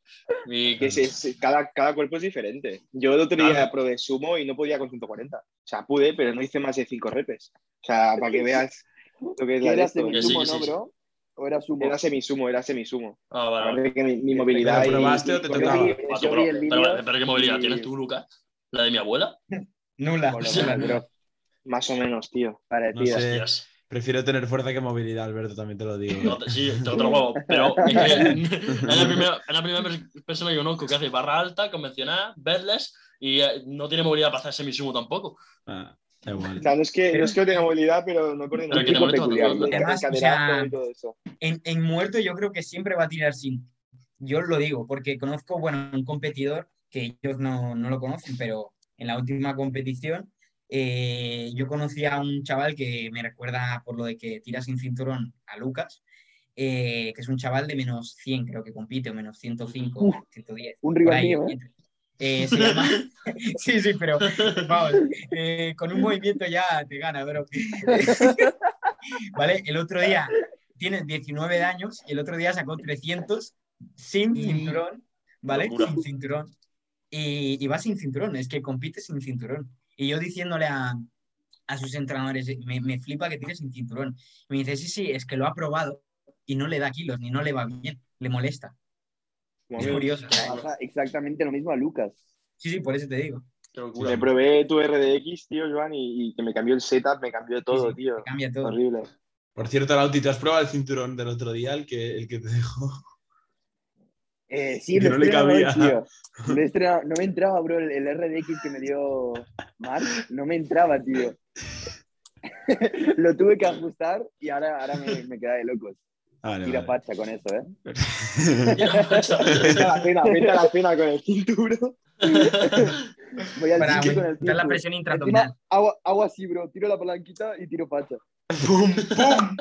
Y Que sí, sí, cada, cada cuerpo es diferente. Yo el otro día Claro. probé sumo y no podía con 140. O sea, pude, pero no hice más de 5 repes. O sea, para que <laughs> veas lo que es ¿Y la de era esto. Sí, semisumo, no, sí, sí. bro? ¿O era sumo? Era semisumo, era semisumo. Ah, vale, que mi, mi movilidad. ¿Pero y- probaste y o te tocaba? vi- Ah, pero, vídeo pero ¿qué movilidad y- tienes tú, Lucas? ¿La de mi abuela? <laughs> Nula. Lo menos, bro. Más o menos, tío. Parecida. No sé. Prefiero tener fuerza que movilidad, Alberto, también te lo digo. No, sí, te otro huevo. Pero <laughs> es que es la primera, es la primera pers- persona que conozco que hace barra alta, convencional, bedless y eh, no tiene movilidad para hacer semisumo tampoco. Ah, igual. O sea, no es que no, es que no tenga movilidad, pero no coordino Pero tipo peculiar. Además, o caderazo sea, y todo eso. En, en muerto yo creo que siempre va a tirar sin. Yo lo digo, porque conozco, bueno, un competidor que ellos no, no lo conocen, pero en la última competición eh, yo conocí a un chaval que me recuerda por lo de que tira sin cinturón a Lucas, eh, que es un chaval de menos 100, creo que compite, o menos 105, Uf, 110. Un rival ahí, mío, ¿eh? Eh, se llama... <laughs> sí, sí, pero vamos, eh, con un movimiento ya te gana, bro. <laughs> ¿Vale? El otro día tiene 19 años y el otro día sacó 300 sin cinturón, ¿vale? Locura. Sin cinturón. Y, y va sin cinturón, es que compite sin cinturón. Y yo diciéndole a, a sus entrenadores, me, me flipa que tire sin cinturón. Y me dice, sí, sí, es que lo ha probado y no le da kilos, ni no le va bien, le molesta. Como Es curioso. Pasa exactamente lo mismo a Lucas. Sí, sí, por eso te digo. Me probé tu RDX, tío, Joan, y, y que me cambió el setup, me cambió todo, Sí, sí, tío. cambia todo. Horrible. Por cierto, Lauti, ¿te has probado el cinturón del otro día, el que, el que te dejó? Eh, sí, <laughs> Que lo no le cabía. tío. <laughs> No me entraba, bro, el, el RDX que me dio Mark. No me entraba, tío. <laughs> lo tuve que ajustar y ahora, ahora me, me queda de locos. Vale, Tira vale. facha con eso, ¿eh? Vete a la cena, vete a la cena con el cinturón. Voy al Para con el aumentar la presión intraabdominal. hago, hago así, bro. Tiro la palanquita y tiro pacha. ¡Pum, pum!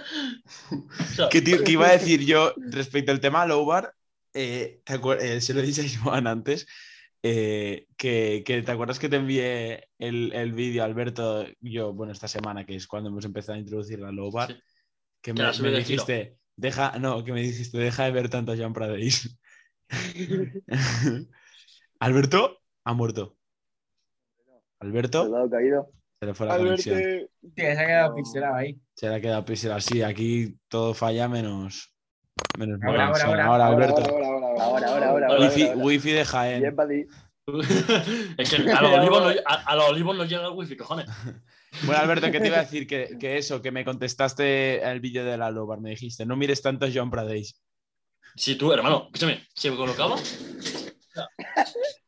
¿Qué, tío- qué iba a decir yo respecto al tema low bar? Eh, ¿te acuer- eh, se lo he dicho <laughs> a Joan antes. eh, que, que te acuerdas que te envié el, el vídeo, Alberto, yo, bueno, esta semana, que es cuando hemos empezado a introducir la low bar, Sí. que me, me dijiste, deja, no, que me dijiste, deja de ver tanto a Jean Pradeis. <laughs> Alberto ha muerto. Alberto caído. se le fue la Alberto, conexión. Tío, se ha quedado No. pixelado ahí. Se le ha quedado pixel así. Aquí todo falla menos. Menos Ahora, ahora, Ahora, ahora. Alberto. Ahora, ahora, ahora. Ahora, ahora, ahora. Ahora, Wifi, wifi de Jaén. Bien, <laughs> es que a los <laughs> olivos no, a, a los olivos no llega el wifi, cojones. Bueno, Alberto, ¿qué te iba a <laughs> decir? Que, que eso, que me contestaste el vídeo de la Lobar. Me dijiste, no mires tanto a John Pradeis. Si tú, hermano, escúchame, si me colocaba.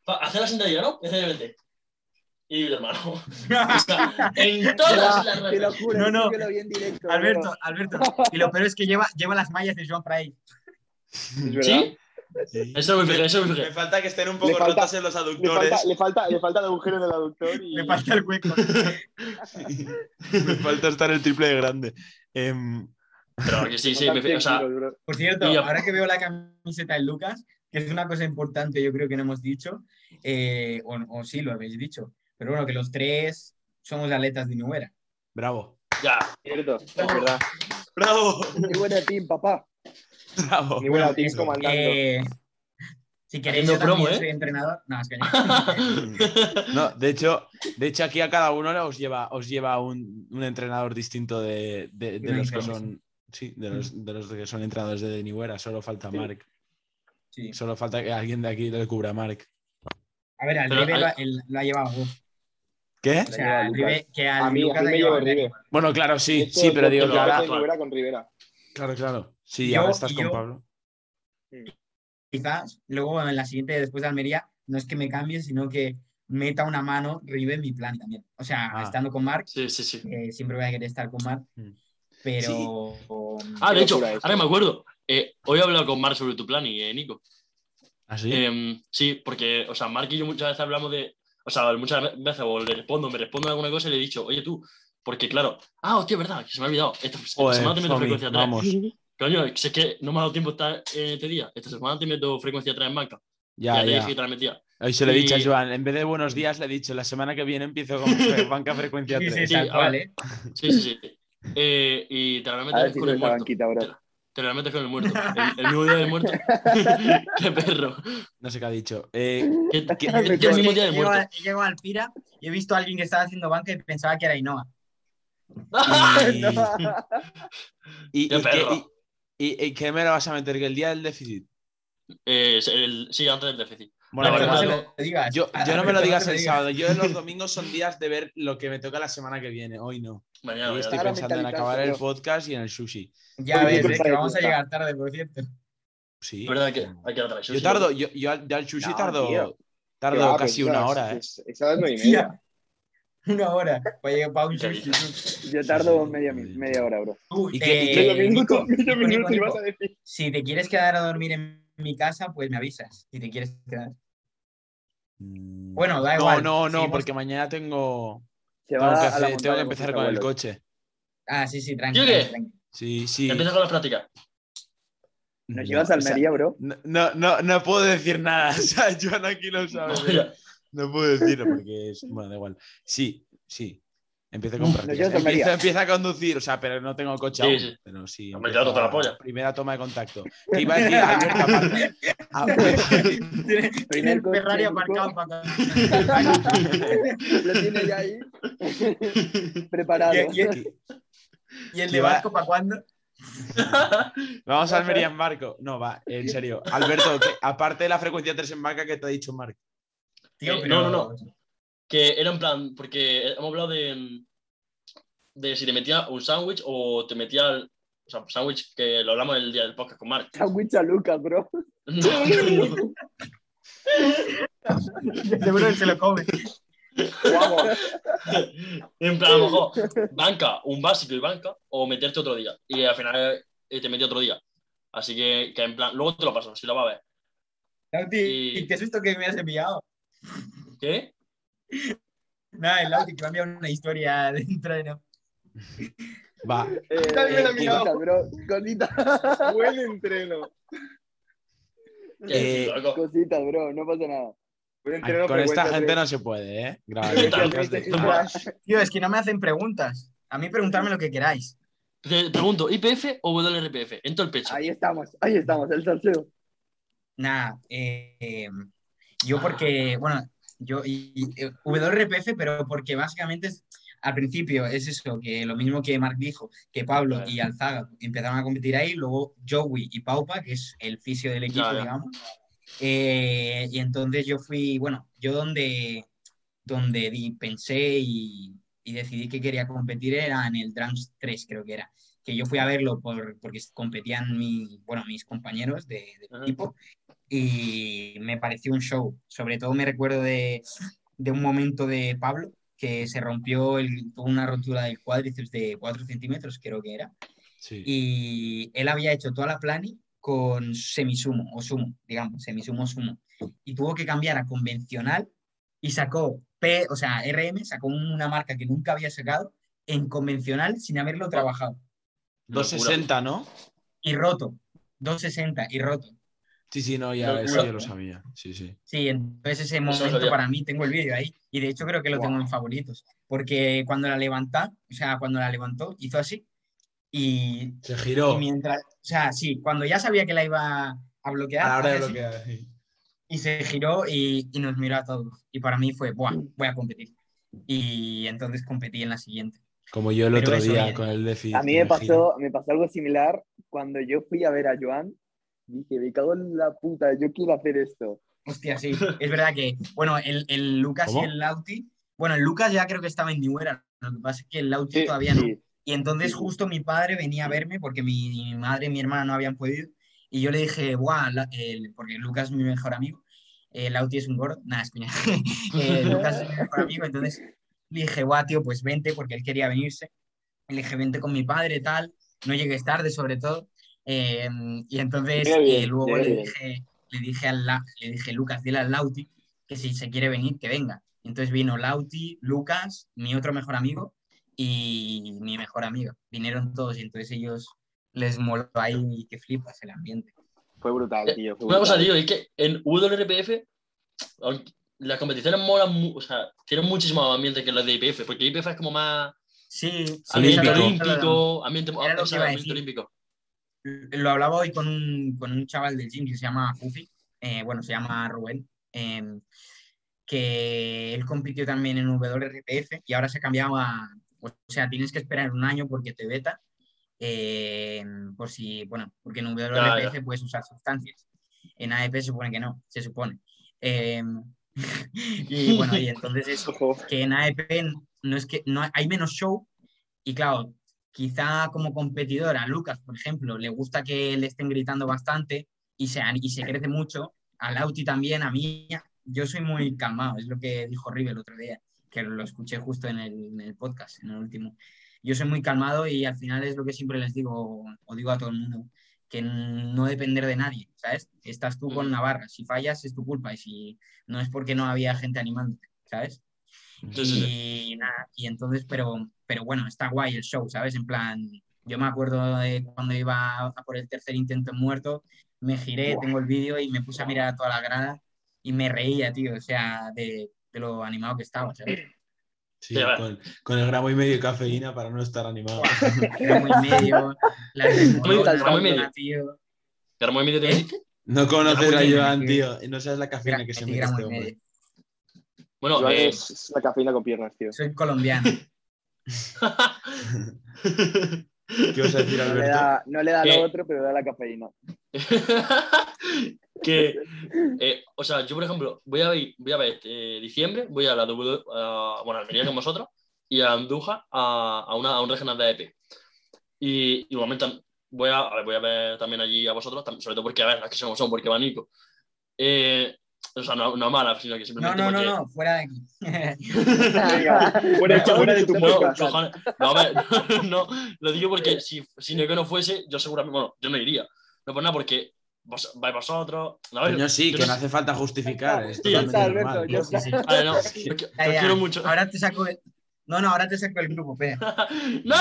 hacer la sentadilla, ¿no? Sencillamente. Y hermano. <laughs> o sea, en todas las redes. juro, No, no. sí que lo vi en directo. Alberto, Alberto. Y lo peor es que lleva, lleva las mallas de Joan verdad. ¿Sí? Eso me fijé, eso me fijé. falta que estén un poco falta- rotos en los Le falta, le, falta, le falta el agujero en el aductor y. <laughs> Le falta el hueco. <laughs> me falta estar el triple de grande. Em, Pero que sí, sí, me fijé. 100 O sea. Por cierto, ahora que veo la camiseta de Lucas, que es una cosa importante, yo creo que no hemos dicho, eh, o, o sí lo habéis dicho, pero bueno, que los tres somos atletas de Nuera. bravo. ya. Cierto, es verdad. Bravo. Qué buena team, papá. Bravo. Ni buena team eso, comandando. eh, si queréis, yo también promo, ¿eh? soy entrenador. No, es que no. <laughs> No, de hecho, de hecho, aquí a cada uno os lleva, os lleva un, un entrenador distinto de, de- de Una los que son. Sí, de los, de los que son entrenadores de Nihuera. Solo falta Sí. Mark. Sí. Solo falta que alguien de aquí le cubra a Mark. A ver, al Ribe hay- lo, ha llevado vos. ¿Qué? O sea, al Ribe, que al A mí, a me Ribe. Bueno, claro, sí, Esto sí, pero digo que ahora. con Rivera. Claro, claro. Sí, Yo- ahora estás con yo- Pablo. quizás luego en la siguiente, después de Almería, no es que me cambie, sino que meta una mano Ribe en mi plan también. O sea, Ah. estando con Marc, Sí, sí, sí. eh, siempre voy a querer estar con Marc, Mm. pero... Ah, de hecho, ahora me acuerdo. Eh, hoy he hablado con Mark sobre tu plan y eh, Nico. ¿Así? Em, sí, porque, o sea, Mark y yo muchas veces hablamos de. O sea, muchas veces o le respondo, me respondo alguna cosa y le he dicho, oye tú, porque claro, ah, hostia, verdad, que se me ha olvidado. Esta, esta Joder, semana te meto Fomi, frecuencia 3. vamos. Coño, si es que no me ha dado tiempo estar en este día. Esta semana te meto frecuencia 3 en banca. Ya, Ya, te ya. dije que te la metía. Hoy se lo he dicho a Joan. En vez de buenos días, le he dicho, la semana que viene empiezo con <laughs> <laughs> banca frecuencia Sí, sí, 3. Sí, tal a cual, ver. ¿eh? Sí, sí, sí. Eh, y te la meter si con el muerto. banquita, bro. Te la- Te la metes con el muerto. El, el mismo día del muerto. <laughs> Qué perro. No sé qué ha dicho. Eh, ¿Qué, qué- el mismo He día del llegado muerto? he llegado al Pira y he visto a alguien que estaba haciendo banca y pensaba que era Ainhoa. y, No. y- y- y qué me lo vas a meter? Que el día del déficit. Eh, el- sí, antes del déficit. Bueno, No, lo digas. yo, no me lo digas el sábado. Yo los <laughs> domingos son días de ver lo que me toca la semana que viene. Hoy no. Mañana, Hoy estoy pensando en acabar el podcast y en el sushi. Ya ves, eh, que vamos a llegar tarde, por cierto. Sí. Es verdad que hay que dar Yo tardo, yo, yo al yo al sushi No, tardo, tardo va, casi una hora, ¿eh? es- Esa es nueve y <laughs> media. <laughs> Una hora para llegar para un. Yo tardo media, media hora, bro. ¿Y qué- y eh, Nico, medio Nico, ibas <laughs> a decir. Si te quieres quedar a dormir en mi casa, pues me avisas. Si te quieres quedar. Mm. Bueno, da No, igual. no, no, seguimos. porque mañana tengo, Se tengo que, a la hacer- tengo que empezar con el coche. Ah, sí, sí, ¿Yo tranquilo. Sí, sí. Empieza con las prácticas. ¿Nos No, llevas a o sea, Almería, bro? No, no, no, no puedo decir nada. <laughs> O sea, Joan aquí lo sabe. pero No puedo decirlo porque <laughs> es. Bueno, da igual. Sí, sí. Llevas a. Empiezo, empiezo a conducir, o sea, pero no tengo coche Sí, aún. sí. Pero sí. Te la polla. Primera toma de contacto. Te iba a decir, <laughs> Alberto, aparte. <laughs> el coche, Ferrari aparcado para Lo tiene ya ahí preparado. Y- y- ¿Y el de Vasco para cuándo? Vamos a Almería en barco. No, va, en serio. Alberto, aparte de la frecuencia 3 en barca que te ha dicho Marc. Tío, Eh, pero... no, no, Que era en plan, porque hemos hablado de, de si te metía un sándwich o te metía, el- o sea, sándwich que lo hablamos el día del podcast con Mark. Sándwich a Lucas, bro. <laughs> Seguro que se lo come. Vamos. en plan, a lo mejor, banca, un básico y banca, o meterte otro día. Y al final eh, te metí otro día. Así que, que en plan, luego te lo paso, si lo va a ver. Y- ¿qué es esto que me has enviado? ¿Qué? Nada, el Lauti que va a enviar una historia de entreno. Va. Eh, la he eh. Cosita, bro, cosita. Buen entreno. ¿Qué? Eh, loco? Cositas, bro, no pasa nada. Buen Ay, entreno, con esta gente no se puede, ¿eh? Grabar. Tío, es que no me hacen preguntas. A mí preguntarme lo que queráis. Te pregunto, ¿IPF o WRPF? En todo el pecho. Ahí estamos, ahí estamos, el salseo. Nada, eh, eh, yo porque, bueno, yo y, y, eh, WRPF, pero porque básicamente es- al principio es eso, que lo mismo que Marc dijo, que Pablo Claro. y Alzaga empezaron a competir ahí, luego Joey y Paupa, que es el fisio del equipo, digamos. Eh, y entonces yo fui, bueno, yo donde, donde di- pensé y, y decidí que quería competir era en el Drums 3, creo que era. Que yo fui a verlo por, porque competían mi, bueno, mis compañeros de, del equipo y me pareció un show. Sobre todo me recuerdo de, de un momento de Pablo que se rompió el, tuvo una rotura del cuádriceps de 4 centímetros, creo que era, Sí. y él había hecho toda la plani con semisumo o sumo, digamos, semisumo sumo, y tuvo que cambiar a convencional y sacó P, o sea, RM, sacó una marca que nunca había sacado en convencional sin haberlo trabajado. 260, ¿no? Y roto, 260 y roto. Sí, sí, no, ya eso yo lo sabía. Sí, sí. Sí, entonces ese momento para mí, tengo el vídeo ahí, y de hecho creo que lo tengo en favoritos, porque cuando la levantó, o sea, cuando la levantó, hizo así, y, Se y giró. mientras, o sea, sí, cuando ya sabía que la iba a bloquear, A la hora de así, bloquear. sí. y se giró y, y nos miró a todos, y para mí fue, Buah, voy a competir, y entonces competí en la siguiente. Como yo el Pero otro día oye, con el déficit. A mí me pasó, me pasó algo similar cuando yo fui a ver a Joan. Dije, me cago en la puta, yo quiero hacer esto. Hostia, sí, es verdad que, bueno, el, el Lucas ¿Cómo? y el Lauti, bueno, el Lucas ya creo que estaba en New Era, lo que pasa es que el Lauti Sí, todavía no. Sí. Y entonces Sí. justo mi padre venía a verme porque mi, mi madre y mi hermana no habían podido. Y yo le dije, Buah, la- el- porque Lucas es mi mejor amigo, eh, Lauti es un gordo, nada, es coña. <laughs> Eh, Lucas es mi mejor amigo, entonces le dije, Buah, tío, pues vente, porque él quería venirse. Le dije, vente con mi padre, tal, no llegues tarde sobre todo. Eh, y entonces bien, eh, luego le dije, le dije, al, La- le dije, Lucas, dile al Lauti que si se quiere venir, que venga. Entonces vino Lauti, Lucas, mi otro mejor amigo y mi mejor amiga. Vinieron todos y entonces ellos les moló ahí y que flipas el ambiente. Fue brutal, tío. fue Una cosa, brutal. tío, es que en WRPF aunque las competiciones molan, o sea, tienen muchísimo más ambiente que las de IPF, porque IPF es como más Sí, sí, ambiente Olímpico. olímpico, ambiente, ambiente olímpico. Lo hablaba hoy con un, con un chaval del gym que se llama Fufi, eh, bueno, se llama Rubén, eh, que él compitió también en WRPF y ahora se ha cambiado a, o sea, tienes que esperar un año porque te beta, eh, por si, bueno, porque en WRPF ya. puedes usar sustancias, en AEP se supone que no, se supone. Eh, <laughs> y bueno, y entonces eso, <laughs> Ojo. que en AEP no es que no hay menos show y claro, quizá como competidor a Lucas, por ejemplo, le gusta que le estén gritando bastante y se, y se crece mucho, a Lauti también, a mí, yo soy muy calmado, es lo que dijo Rive el otro día, que lo escuché justo en el, en el podcast, en el último. Yo soy muy calmado y al final es lo que siempre les digo, o digo a todo el mundo, que no depender de nadie, ¿sabes? Estás tú con Mm. Navarra, si fallas es tu culpa y si no es porque no había gente animándote, ¿sabes? Sí, sí, sí. Y nada, y entonces, pero, pero bueno, está guay el show, ¿sabes? En plan, yo me acuerdo de cuando iba a por el tercer intento en muerto, me giré, tengo el vídeo y me puse a mirar a toda la grada y me reía, tío, o sea, de, de lo animado que estaba, ¿sabes? Sí, con, con el gramo y medio de cafeína para no estar animado. Era <laughs> muy medio, Morona, saltando. Muy medio. tío. Medio ¿Eh? No conoces Gramo y a Joan, tío. y No sabes la cafeína que se mete gramo este y hombre. Bueno, Joan eh, es, es la cafeína con piernas, tío. Soy colombiano. <laughs> ¿Qué vas a decir, No le Alberto? da, no le da lo otro, pero le da la cafeína. <laughs> que, eh, o sea, yo por ejemplo, voy a ver, voy a ver este diciembre, voy a la W, a, bueno, a Almería con vosotros y a Andújar a, a, una, a un regional de EP. Y igualmente voy a, a ver, voy a ver también allí a vosotros, tam- sobre todo porque, a ver, las que somos son, porque va Nico. Eh, o sea, no, no mala, sino que No, simplemente no, no, porque... no, fuera de aquí. Venga, fuera, fuera de tu <laughs> No, cojones. No, a ver, <laughs> no, lo digo porque si, si Nico no fuese, yo seguramente, bueno, yo no iría. No por nada, porque vos, vais vosotros. Ver, Coño, sí, yo que no no hace falta justificar. Es Sí, totalmente está, Alberto, ya Sí, sí. A ver, no, yo, yo Ya, ya. quiero mucho. Ahora te saco el... No, no, ahora te saco el grupo, P. <laughs> ¡No!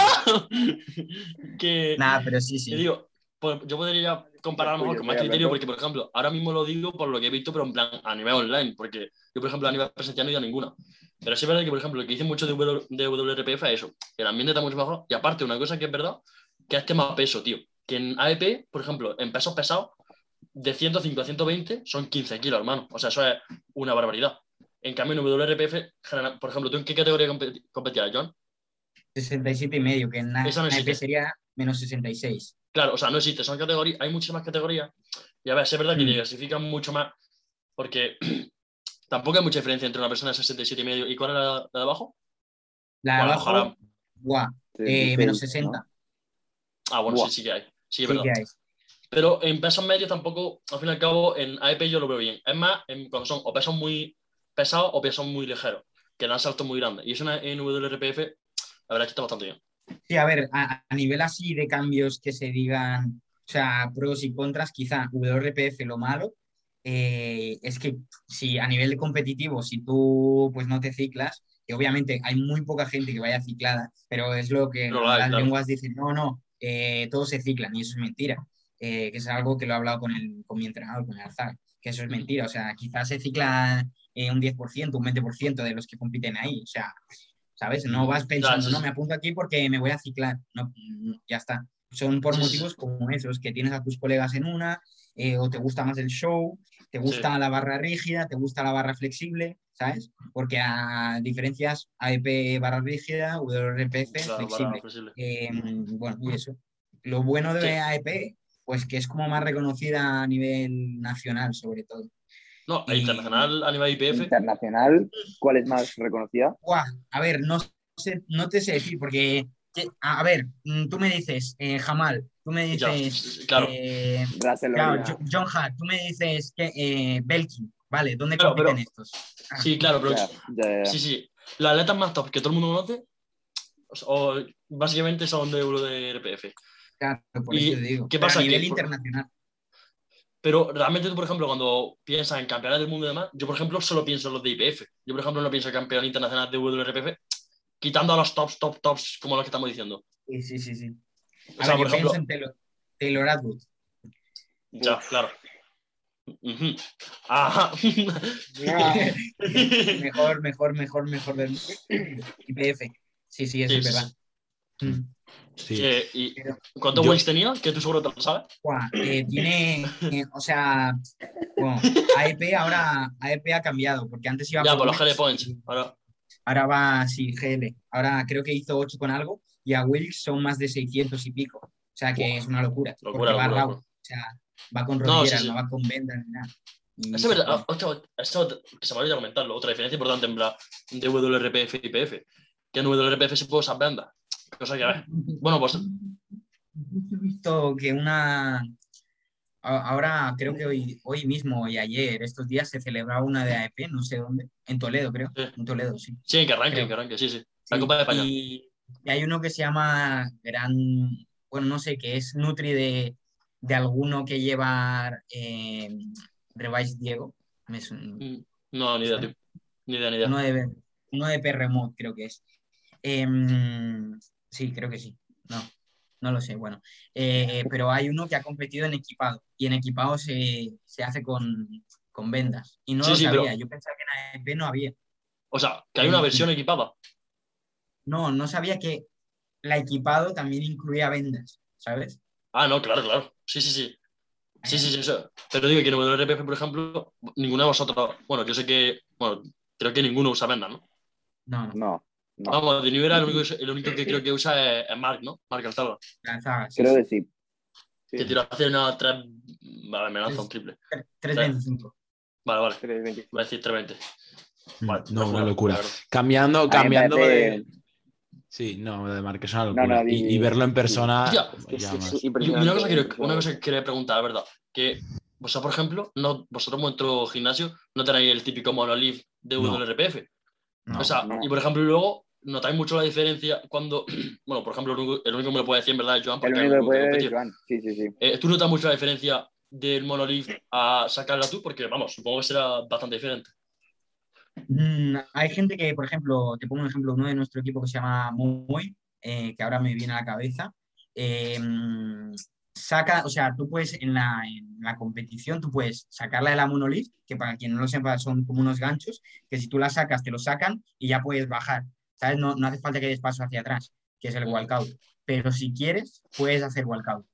que, Nada, pero sí, que sí. digo, pues, yo podría comparar a lo mejor con más criterio, porque, por ejemplo, ahora mismo lo digo por lo que he visto, pero en plan a nivel online, porque yo, por ejemplo, a nivel presencial no he ido a ninguna. Pero sí es verdad que, por ejemplo, lo que dicen mucho de, W- de WRPF es eso, que el ambiente está mucho mejor. Y aparte, una cosa que es verdad, que es tema peso, tío. Que en AEP, por ejemplo, en pesos pesados, de 105 a 120 son 15 kilos, hermano. O sea, eso es una barbaridad. En cambio, en WRPF, general- por ejemplo, ¿tú en qué categoría competi- competías, John? 67 y medio, que en AEP sería menos 66. Claro, o sea, no existe, son categorías, hay muchas más categorías. Y a ver, es verdad que Mm. diversifican mucho más, porque <clears throat> tampoco hay mucha diferencia entre una persona de 67 y medio y cuál era la, la de abajo. La de Bueno, abajo, ojalá- guau, eh, menos ¿no? 60. Ah, bueno, Buah. sí, sí que hay. Sí, es Sí verdad. que hay. Pero en pesos medios tampoco, al fin y al cabo, en AEP yo lo veo bien. Es más, en- cuando son o pesos muy pesados o pesos muy ligeros, que dan saltos muy grandes. Y eso en, en WRPF, la verdad es que está bastante bien. Sí, a ver, a, a nivel así de cambios que se digan, o sea, pros y contras, quizá WRPF lo malo eh, es que si a nivel competitivo, si tú pues no te ciclas, que obviamente hay muy poca gente que vaya ciclada, pero es lo que hay, las lenguas dicen, no, no, eh, todos se ciclan y eso es mentira, Eh, que es algo que lo he hablado con, el, con mi entrenador, con el Alzar, que eso es mentira, o sea, quizás se cicla eh, un 10%, un 20% de los que compiten ahí, o sea, ¿sabes? No vas pensando, sí, no, me apunto aquí porque me voy a ciclar. No, mm, ya está. Son por Sí, motivos como esos, que tienes a tus colegas en una, eh, o te gusta más el show, te gusta la barra rígida, te gusta la barra flexible, ¿sabes? Porque a diferencias AEP barra rígida, WRPF flexible. flexible. Eh, bueno, y eso. Lo bueno de. AEP, pues que es como más reconocida a nivel nacional, sobre todo. No, Y- internacional a nivel IPF. Internacional, ¿cuál es más reconocida? A ver, no sé, no te sé decir, porque, que- a a ver, mm, tú me dices, eh, Jamal, tú me dices, claro. eh, claro, John Hart, tú me dices que eh, Belkin, ¿vale? ¿Dónde Pero- compiten pero- estos? Ah, Sí, claro, pero Ya, ya, ya. Sí, sí. Las atletas más top que todo el mundo conoce, o, básicamente son de Euro de RPF. claro, por ¿Y eso te digo. qué Pero pasa a aquí? nivel internacional. Pero realmente tú, por ejemplo, cuando piensas en campeonatos del mundo y demás, yo, por ejemplo, solo pienso en los de IPF. Yo, por ejemplo, no pienso en campeón internacional de WRPF, quitando a los tops, top, tops, como los que estamos diciendo. Sí, sí, sí. sí. O A sea, ver, por yo ejemplo, pienso en Taylor, Taylor Atwood. ya, claro. Ajá. Mejor, mejor, mejor, mejor del <laughs> IPF. Sí, sí, eso Sí, es sí, verdad. Mm. Sí. ¿Y Pero- cuántos weights tenía? Que tú seguro te lo sabes. Eh, tiene, eh, o sea, bueno, AEP ahora AEP ha cambiado, porque antes iba Ya, por los GL points. y Ahora, Ahora va, sí, GL. Ahora creo que hizo 8 con algo y a Wilks son más de 600 y pico. O sea que es una locura. Locura, va locura. O sea, va con No, rodilleras, sí, no, va con vendas ni nada. Eso es verdad. Que se me olvidó comentarlo. Otra diferencia importante en plan de WRPF y IPF. Que en WRPF se puede usar vendas. Cosa que, a ver. Bueno, pues He visto que una. Ahora creo que hoy, hoy mismo y ayer, estos días, se celebraba una de AEP, no sé dónde, en Toledo, creo. Sí. En Toledo, sí. sí, que arranque, Creo. que arranque, sí, sí. La Sí, Copa de España. Y, y hay uno que se llama Gran, bueno, no sé, que es Nutri de, de alguno que lleva eh, Revice Diego. Mm, No, ni idea, tío. Ni idea, ni idea. uno de, uno de creo que es. Em, sí, creo que sí. No, no lo sé. Bueno, Eh, pero hay uno que ha competido en equipado y en equipado se, se hace con, con vendas. Y no Sí, lo sí, sabía. pero- Yo pensaba que en AEP no había. O sea, que hay una versión equipada. No, no sabía que la equipado también incluía vendas, ¿sabes? Ah, no, claro, claro. Sí, sí, sí. Sí, sí, sí, eso. Pero digo que en WRPF, por ejemplo, ninguno de vosotros. Bueno, yo sé que. Bueno, creo que ninguno usa vendas, ¿no? No, no, No. Vamos, de Era, el único, que- <laughs> el único que creo que usa es, es Mark, ¿no? Mark Alzaba. lanzaba. sí, Creo sí. que sí. Sí. Que tiró a hacer una 3. Vale, me lanza un triple. 3.25. Vale, vale. 3.25. Voy a decir 320. Mm, Vale, no, una locura. claro. Cambiando, cambiando de. Sí, no, de Mark es una locura. no, y, verlo en persona. Que es- es una cosa, quiero, impresionante. una cosa que quería preguntar, la verdad, que vosotros, por ejemplo, no, vosotros en vuestro gimnasio no tenéis el típico monolith de No. WRPF. No. o sea, no. y por ejemplo, luego notáis mucho la diferencia cuando, <clears throat> bueno, por ejemplo, el único, el único que me lo puede decir en verdad es Joan, porque el único que puede competido. Joan. Sí, sí, sí. Eh, ¿Tú notas mucho la diferencia del monolift a sacarla tú? Porque, vamos, supongo que será bastante diferente. Mm, hay gente que, por ejemplo, te pongo un ejemplo, uno de nuestro equipo que se llama Muy, eh, que ahora me viene a la cabeza, eh, saca, o sea, tú puedes en la, en la competición, tú puedes sacarla de la monolift, que para quien no lo sepa son como unos ganchos, que si tú la sacas, te lo sacan y ya puedes bajar, ¿sabes? No, no hace falta que des paso hacia atrás, que es el walkout, pero si quieres, puedes hacer walkout.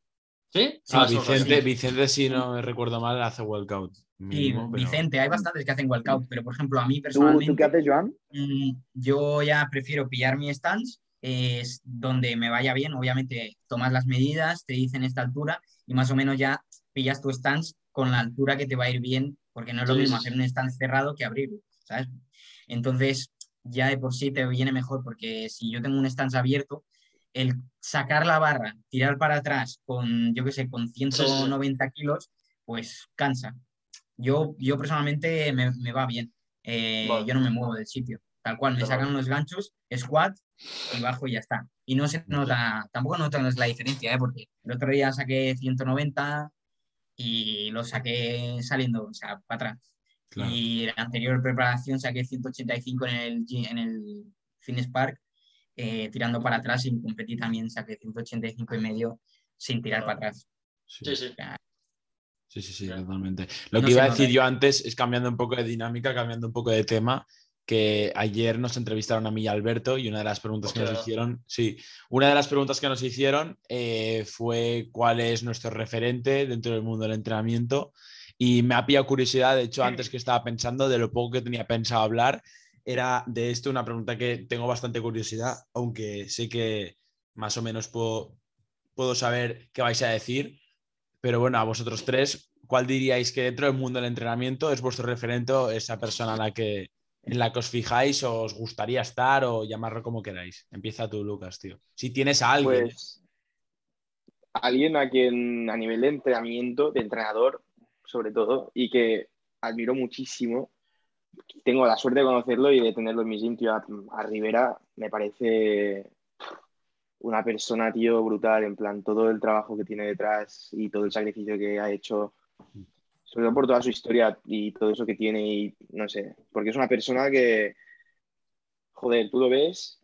¿Sí? Sí, Ah, Vicente, sí. Vicente, si no me recuerdo mal, hace walkout. Sí, mínimo, pero- Vicente, hay bastantes que hacen walkout, pero por ejemplo, a mí ¿Tú, personalmente... ¿Tú qué haces, Joan? Mm, Yo ya prefiero pillar mi stance, es donde me vaya bien. Obviamente, tomas las medidas, te dicen esta altura y más o menos ya pillas tu stance con la altura que te va a ir bien, porque no es lo Sí, mismo sí, hacer un stance cerrado que abrirlo, ¿sabes? Entonces, ya de por sí te viene mejor, porque si yo tengo un stance abierto, el sacar la barra, tirar para atrás con, yo qué sé, con sí, sí. 190 kilos, pues cansa. Yo, yo personalmente me, me va bien. Eh, Vale. Yo no me muevo del sitio. Tal cual, me sacan los ganchos, squat y bajo y ya está. Y no se nota, tampoco notas la diferencia, ¿eh? porque el otro día saqué 190 y lo saqué saliendo, o sea, para atrás. Claro. Y la anterior preparación saqué 185 en el, en el Fitness Park, eh, tirando para atrás y competí también saqué 185 y medio sin tirar Claro. para atrás. Sí. Sí, sí. Totalmente. Lo No que iba a decir yo antes es cambiando un poco de dinámica, cambiando un poco de tema, que ayer nos entrevistaron a mí y a Alberto y una de las preguntas que nos hicieron, sí, una de las preguntas que nos hicieron eh, fue cuál es nuestro referente dentro del mundo del entrenamiento y me ha pillado curiosidad, de hecho antes que estaba pensando de lo poco que tenía pensado hablar, era de esto una pregunta que tengo bastante curiosidad, aunque sé que más o menos puedo, puedo saber qué vais a decir. Pero bueno, a vosotros tres, ¿cuál diríais que dentro del mundo del entrenamiento es vuestro referente esa persona en la que, en la que os fijáis o os gustaría estar o llamarlo como queráis? Empieza tú, Lucas, tío. Si tienes a alguien. Pues alguien a quien a nivel de entrenamiento, de entrenador, sobre todo, y que admiro muchísimo. Tengo la suerte de conocerlo y de tenerlo en mi gym, tío, a, a Rivera, me parece una persona, tío, brutal, en plan, todo el trabajo que tiene detrás y todo el sacrificio que ha hecho, sobre todo por toda su historia y todo eso que tiene y no sé, porque es una persona que, joder, tú lo ves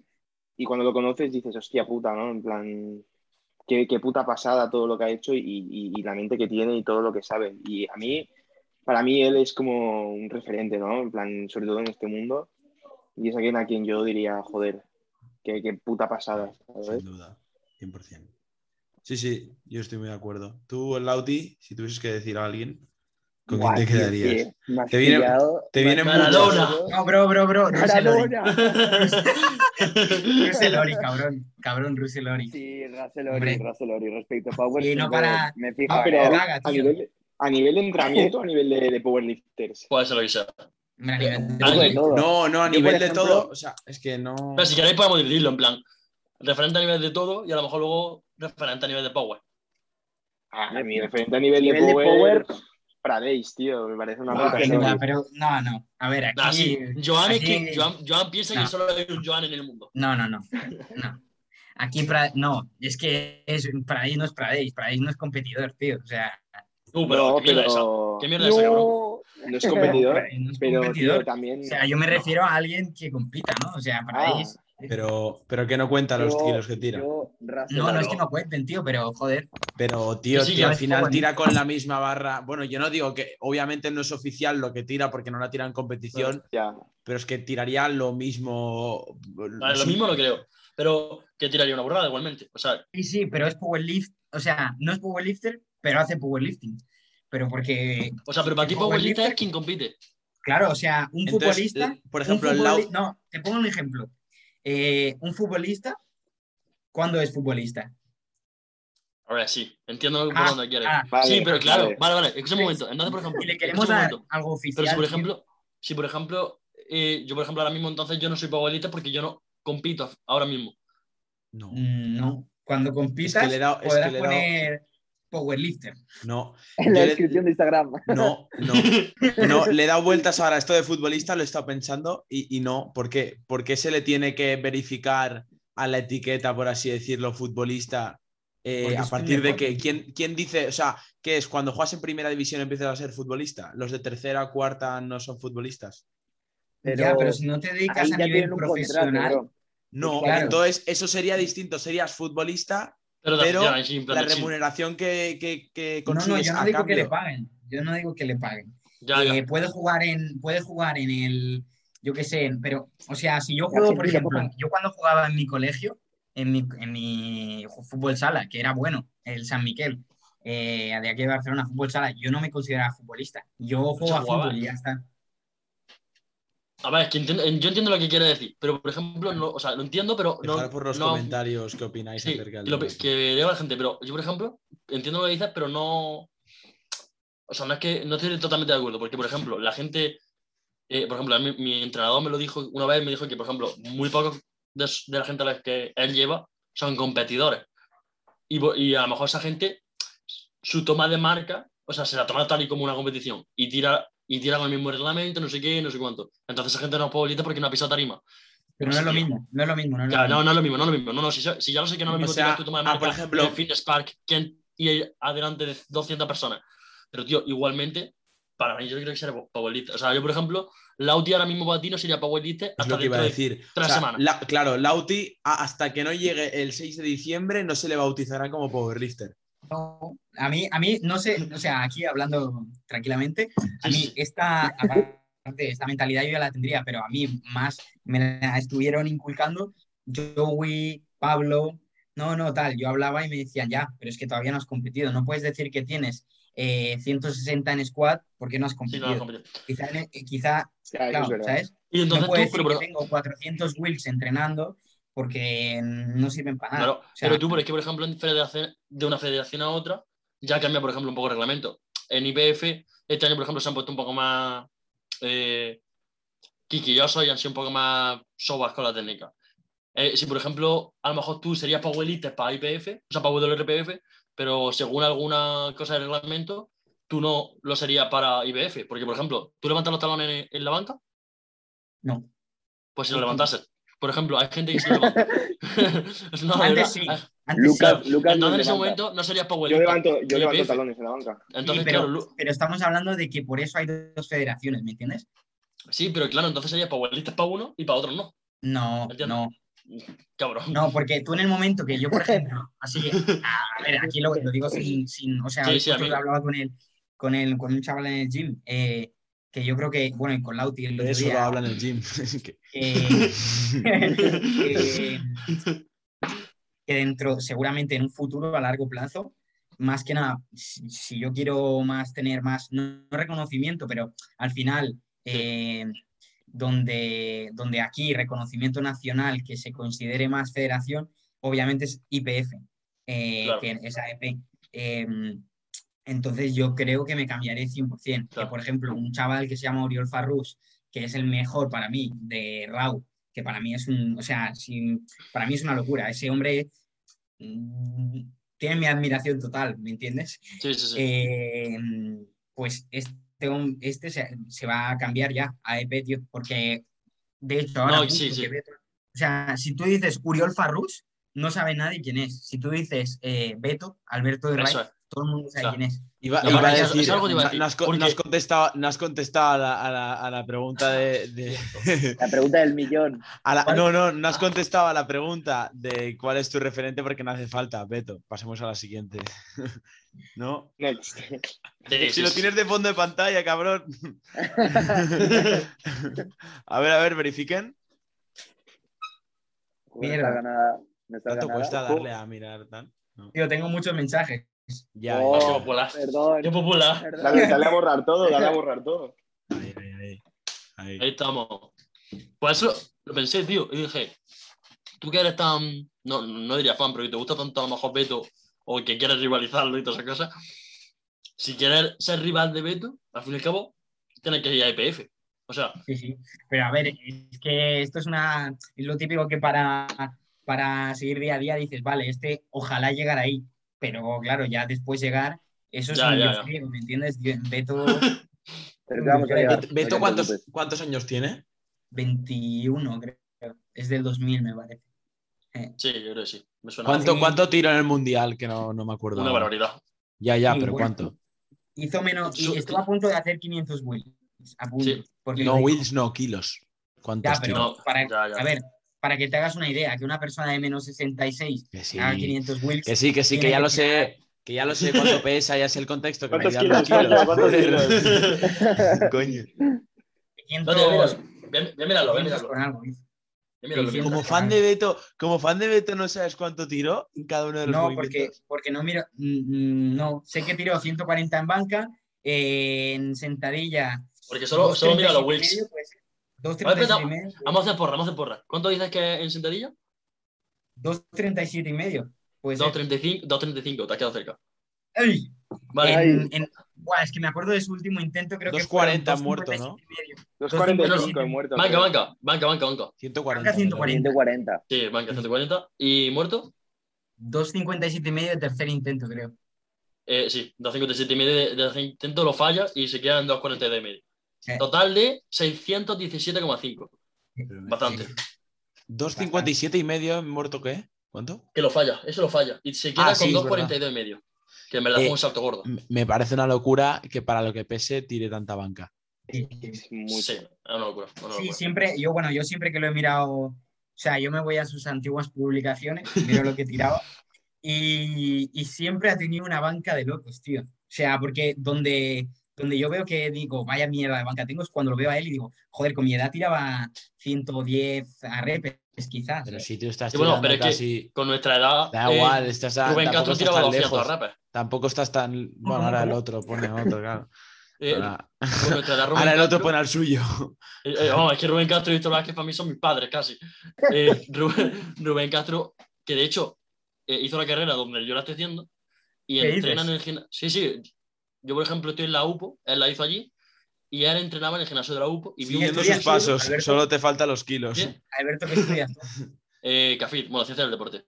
y cuando lo conoces dices, hostia puta, ¿no? En plan, qué, qué puta pasada todo lo que ha hecho y, la mente que tiene y todo lo que sabe. Y a mí, para mí, él es como un referente, ¿no? En plan, sobre todo en este mundo. Y es alguien a quien yo diría, joder, qué, qué puta pasada, ¿sabes? Sin duda, 100%. Sí, sí, yo estoy muy de acuerdo. Tú, Lauti, si tuvieses que decir a alguien, ¿con Buah, quién te quedarías? Te viene- te pillado. Maradona. No, bro, bro, bro. Maradona. <laughs> Russell Ori, cabrón. Cabrón, Russell Ori. Sí, Russell Ori, Hombre. Russell Ori. Respecto a Power, Sí, no para- Me fijo. Ah, pero me a, nivel de, a nivel de entrenamiento o a nivel de, de powerlifters. Puede ser lo que sea. Hombre, a nivel de- Ah, todo. No, no, a nivel de ejemplo- todo. O sea, es que no. Pero si queréis podemos dividirlo en plan referente a nivel de todo y a lo mejor luego referente a nivel de power. Ah, mi referente a nivel, Nivel de de power, Pradeis, tío, me parece una Ah, puta serie. pero no, no. A ver, aquí. Nah, sí. Joan es aquí- que Joan, Joan piensa No. que solo hay un Joan en el mundo. No, no, no. No. Aquí, Pra- no, es que es, Pradis no es Pradis, Pradis no es competidor, tío. O sea, Uh, pero No, ¿qué mierda es esa? pero ¿Qué mierda es esa, cabrón? No. no es competidor, no es pero competidor. tío, también. O sea, yo me refiero a alguien que compita, ¿no? O sea, Pradis. Pero, pero que no cuenta los Yo- kilos que tira. yo, No, no es que no cuenten, tío, pero joder. Pero, tío, Sí, sí, tío, al final tira con la misma barra. Bueno, yo no digo que obviamente no es oficial lo que tira porque no la tira en competición, Ya. pero es que tiraría lo mismo. Lo mismo no creo. Pero que tiraría una burrada igualmente. O sea, Sí, sí, pero es powerlift. O sea, no es powerlifter, pero hace powerlifting. Pero porque, o sea, pero para ti powerlifter es quien compite. claro, o sea, un Entonces, futbolista. eh, por ejemplo, un el No, te pongo un ejemplo. Eh, un futbolista, ¿cuándo es futbolista? Ahora sí, entiendo por Ah, dónde quieres. ah, Vale, sí, pero claro, vale. vale, vale. Escucha un momento. Entonces, por ejemplo, Si le queremos un dar momento. algo oficial. Pero si por ejemplo, si por ejemplo, eh, yo por ejemplo ahora mismo entonces yo no soy powerlifter porque yo no compito ahora mismo. No, mm, no. Cuando compitas, Es que le es que poner powerlifter. no, <laughs> En la le- descripción de Instagram. no, no. <laughs> No, le he dado vueltas ahora a esto de futbolista, lo he estado pensando y, y no. ¿Por qué? ¿Por qué se le tiene que verificar a la etiqueta, por así decirlo, futbolista Eh, a partir de que, ¿quién, ¿quién dice, o sea, que es cuando juegas en primera división empiezas a ser futbolista? ¿Los de tercera, cuarta no son futbolistas? ya, pero si no te dedicas a nivel profesional, contrato. No, Claro. entonces eso sería distinto, serías futbolista, Pero, Pero la remuneración que, que, que no, no, yo no a digo que le paguen. Yo no digo que le paguen. Ya, ya. Eh, puede jugar en, puede jugar en el, yo qué sé, pero, o sea, si yo juego, por ejemplo, yo cuando jugaba en mi colegio, en mi, en mi fútbol sala, que era bueno, el San Miquel, eh, de aquí de Barcelona, fútbol sala, yo no me consideraba futbolista. Yo juego a jugaba. fútbol y ya está. A ver, es que entiendo- yo entiendo lo que quiere decir, pero por ejemplo, no, o sea, lo entiendo, pero no. Dejad por los no- comentarios qué opináis Sí, acerca que, de lo, que diga la gente, pero yo, por ejemplo, entiendo lo que dices, pero no. O sea, no es que no estoy totalmente de acuerdo, porque, por ejemplo, la gente. eh, por ejemplo, mí- mi, entrenador me lo dijo una vez, me dijo que, por ejemplo, muy pocos de, de la gente a la que él lleva son competidores. Y, y a lo mejor esa gente, su toma de marca, o sea, se la toma tal y como una competición y tira, y tira con el mismo reglamento, no sé qué, no sé cuánto. Entonces esa gente no es futbolista porque no ha pisado tarima. Pero no es lo mismo, no es lo mismo, no es lo Ya, mismo. no, no es lo mismo, no es lo mismo. No, no, si, si ya lo sé que no es lo O mismo sea, tirar tu toma de ah, por ejemplo- en Fitness Park que y adelante de 200 personas. Pero, tío, igualmente, para mí yo creo que sería powerlifter. O sea, yo, por ejemplo, Lauti ahora mismo para ti no sería powerlifter Es hasta lo que iba a dentro de decir. tres O sea, semanas. la- claro, Lauti, hasta que no llegue el 6 de diciembre, no se le bautizará como powerlifter. No, a mí, a mí, no sé, o sea, aquí hablando tranquilamente, a mí esta, aparte, esta mentalidad yo ya la tendría, pero a mí más me la estuvieron inculcando Joey, Pablo, no, no, tal, yo hablaba y me decían, ya, pero es que todavía no has competido, no puedes decir que tienes eh, 160 en squad porque no has Sí, competido. no, no, competido. Quizá, en- quizá, Ya, eso claro. ¿sabes? y No entonces puedo tú, decir pero, que tengo 400 wills entrenando porque no sirven para nada. claro, O sea, pero tú, pero es que, por ejemplo, en federación, de una federación a otra, ya cambia, por ejemplo, un poco el reglamento. En IPF, este año, por ejemplo, se han puesto un poco más eh, quisquillosos y han sido un poco más sobas con la técnica. Eh, si, por ejemplo, a lo mejor tú serías powerlifter para IPF, o sea, para WRPF, pero según alguna cosa del reglamento, tú no lo serías para IBF. Porque, por ejemplo, tú levantas los talones en, en la banca, no. pues si lo levantases. Por ejemplo, hay gente que se levanta. no, Antes sí, antes sí. Lucas, Lucas Entonces, en ese momento no serías Yo powerlifter. levanto, yo levanto talones en la banca. Entonces, Sí, pero- claro, Lu- Pero estamos hablando de que por eso hay dos federaciones, ¿me entiendes? sí, pero claro, entonces serías powerlifter para uno y para otro no. No, no, Cabrón. no, porque tú en el momento que yo, por <laughs> ejemplo, así, a ver, aquí lo, lo digo sin, sin, o sea, Sí, mí- hablaba con él, con él, con un chaval en el gym, eh, que yo creo que, bueno, y con Lauti el otro eso día, lo habla en el gym. <laughs> Que- <laughs> que, que- que dentro, seguramente en un futuro a largo plazo, más que nada, si, si yo quiero más tener más, no, no reconocimiento, pero al final, eh, donde, donde aquí reconocimiento nacional que se considere más federación, obviamente es IPF, eh, Claro. que es AEP. Eh, entonces yo creo que me cambiaré 100%. Que Claro. por ejemplo, un chaval que se llama Oriol Farrus, que es el mejor para mí de Raw, que para mí es un, o sea, para mí es una locura. Ese hombre mm, tiene mi admiración total, ¿me entiendes? Sí, sí, sí. Eh, pues este, este se, se va a cambiar ya a EP, tío, porque de hecho ahora No, sí, sí. que Beto- o sea, si tú dices Uriol Farrus, no sabe nadie quién es. Si tú dices eh, Beto, Alberto de es. Todo el mundo sabe quién es. Iba, No, iba pero a es- es decir, algo que iba a no- decir, no has, co- porque- no has contestado, no has contestado a la, a la- a la pregunta de... de- <laughs> La pregunta del millón. a la- ¿Cuál? no, no, no has contestado a la pregunta de cuál es tu referente porque no hace falta, Beto. Pasemos a la siguiente. <laughs> ¿No? Sí, Si lo tienes de fondo de pantalla, cabrón. <laughs> a ver, a ver, verifiquen. Mierda. No ¿Cuánto cuesta darle a mirar tal? No. Tío, tengo muchos mensajes. Ya, Oh, Qué popular. Perdón. Qué popular. perdón. Dale, dale a borrar todo, dale a <laughs> borrar todo. Ahí, ahí, ahí. Ahí. Ahí estamos. Por eso lo pensé, tío, y dije, tú que eres tan, no, no diría fan, pero que te gusta tanto a lo mejor Beto, o que quieres rivalizarlo y todas esas cosas, si quieres ser rival de Beto, al fin y al cabo, tienes que ir a IPF. O sea, Sí, sí. Pero a ver, es que esto es una. Es lo típico que para, para seguir día a día dices, vale, este ojalá llegar ahí. Pero claro, ya después llegar, eso es Ya, un ya, frío, ¿me entiendes? Yo- Beto <laughs> Pero te vamos a llegar. Beto, ¿cuántos. ¿cuántos años tiene? 21, creo. Es del 2000, me parece. Sí, yo creo que sí. Me suena ¿Cuánto. ¿Cuánto tiro en el mundial? Que no, no me acuerdo. una barbaridad. Ya, ya, pero bueno. ¿cuánto? Hizo menos, y estuvo a punto de hacer 500 wheels. A punto. Sí. porque No, Wills, no, kilos. ¿Cuántos Ya, pero tiro? No, para, ya, ya. a ver, para que te hagas una idea, que una persona de menos 66 Que sí, haga 500 wheels. que sí, que sí, que ya que lo sé. Que ya lo sé cuánto pesa, ya sé el contexto. Que me ¿Cuántos los kilos? kilos. ¿Cuántos. <laughs> Coño. 500 No, tío, míralo. Voy a- voy a mirarlo, voy a 500 mirarlo. con algo, dice. Voy a mirarlo, 600. Como fan de Beto, como fan de Beto, ¿no sabes cuánto tiró en cada uno de los No, porque, movimientos? porque no miro, mm, mm, no, sé que tiró 140 en banca, eh, en sentadilla. Porque solo, solo mira los 2.37 y wheels. medio, pues, A ver, 2.37 y espera, medio, Vamos a hacer porra, vamos a hacer porra. ¿Cuánto dices que en sentadilla? 2.37 y medio. Pues, 2.35, 2.35, te has quedado cerca. ¡Ay! Vale, Ay. En- en- buah, es que me acuerdo de su último intento, creo que 2.40 fueron muerto, 2.57 y medio. 2.45 he muerto. banca, banca, banca, banca, banca. 140. Acá 140. 140. Sí, banca, 140. ¿Y muerto? 2.57 y medio de tercer intento, creo. Eh, sí, 2.57 y medio de, de intento lo falla y se queda en 2.42 y medio. Total de 617,5. Bastante. 2.57 y medio, ¿muerto qué? ¿Cuánto? Que lo falla, eso lo falla. Y se queda Ah, sí, con es 2.42 y medio. Que en verdad Eh, fue un salto gordo. Me parece una locura que para lo que pese tire tanta banca. Sí, Es. Sí, es una locura. una Sí, locura. siempre, yo, bueno, yo siempre que lo he mirado, o sea, yo me voy a sus antiguas publicaciones, <laughs> miro lo que tiraba, y, y siempre ha tenido una banca de locos, tío. O sea, porque donde, donde yo veo que digo, vaya mierda de banca tengo, es cuando lo veo a él y digo, joder, con mi edad tiraba 110 a repes, quizás. Pero si tú estás Sí, bueno, pero es que-. Con nuestra edad. Da eh, igual, estás a- Rubén Castro tiraba tan 200 lejos. rapes. Tampoco estás tan... Bueno, ahora el otro pone otro, claro. <laughs> Eh, Ahora, edad, <laughs> el otro Castro- pone al suyo. Eh, eh, es que Rubén Castro y Víctor Vázquez para mí son mis padres casi. Eh, <laughs> Rubén, Rubén Castro, que de hecho eh, hizo la carrera donde yo la estoy haciendo y ¿Qué entrena en el gimnasio. Sí, sí. Yo, por ejemplo, estoy en la UPO, él la hizo allí y él entrenaba en el gimnasio de la UPO y vi un Siguiendo sus pasos, Alberto? solo te faltan los kilos. Alberto, ¿qué estudias <laughs> eh, Cafid, bueno, ciencia del deporte.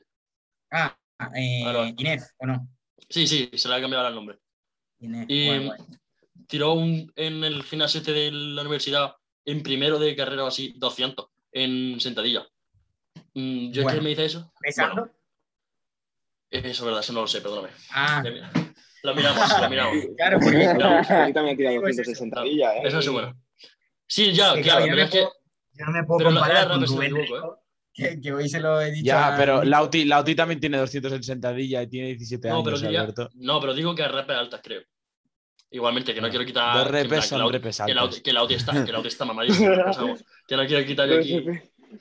Ah, eh. Inés, ¿o no? Sí, sí, se le ha cambiado el nombre. Inés, Y guay, guay. tiró un, en el gimnasio este de la universidad, en primero de carrera o así, 200 en sentadilla. Mm, yo es Bueno. que me dice eso. ¿Pesando? Bueno, eso es verdad, eso no lo sé, perdóname. Ah, Lo miramos, lo miramos. <laughs> claro, porque... <laughs> Yo también he tirado Pues 260 ¿eh? Eso es bueno. Sí, ya, que, claro, yo, pero no es me que puedo, yo no me puedo pero la- comparar con Rubén Rico, que, que hoy se lo he dicho Ya, a- pero Lauti, Lauti también tiene 200 en sentadilla y tiene 17 no, años, pero diría- Alberto. no, pero digo que repes altas, creo. Igualmente, que no quiero quitar. Dos repes que son la- repes que altas. Que la auti está, que la auti está mamadísima. pensamos. <laughs> que no quiero quitar yo aquí.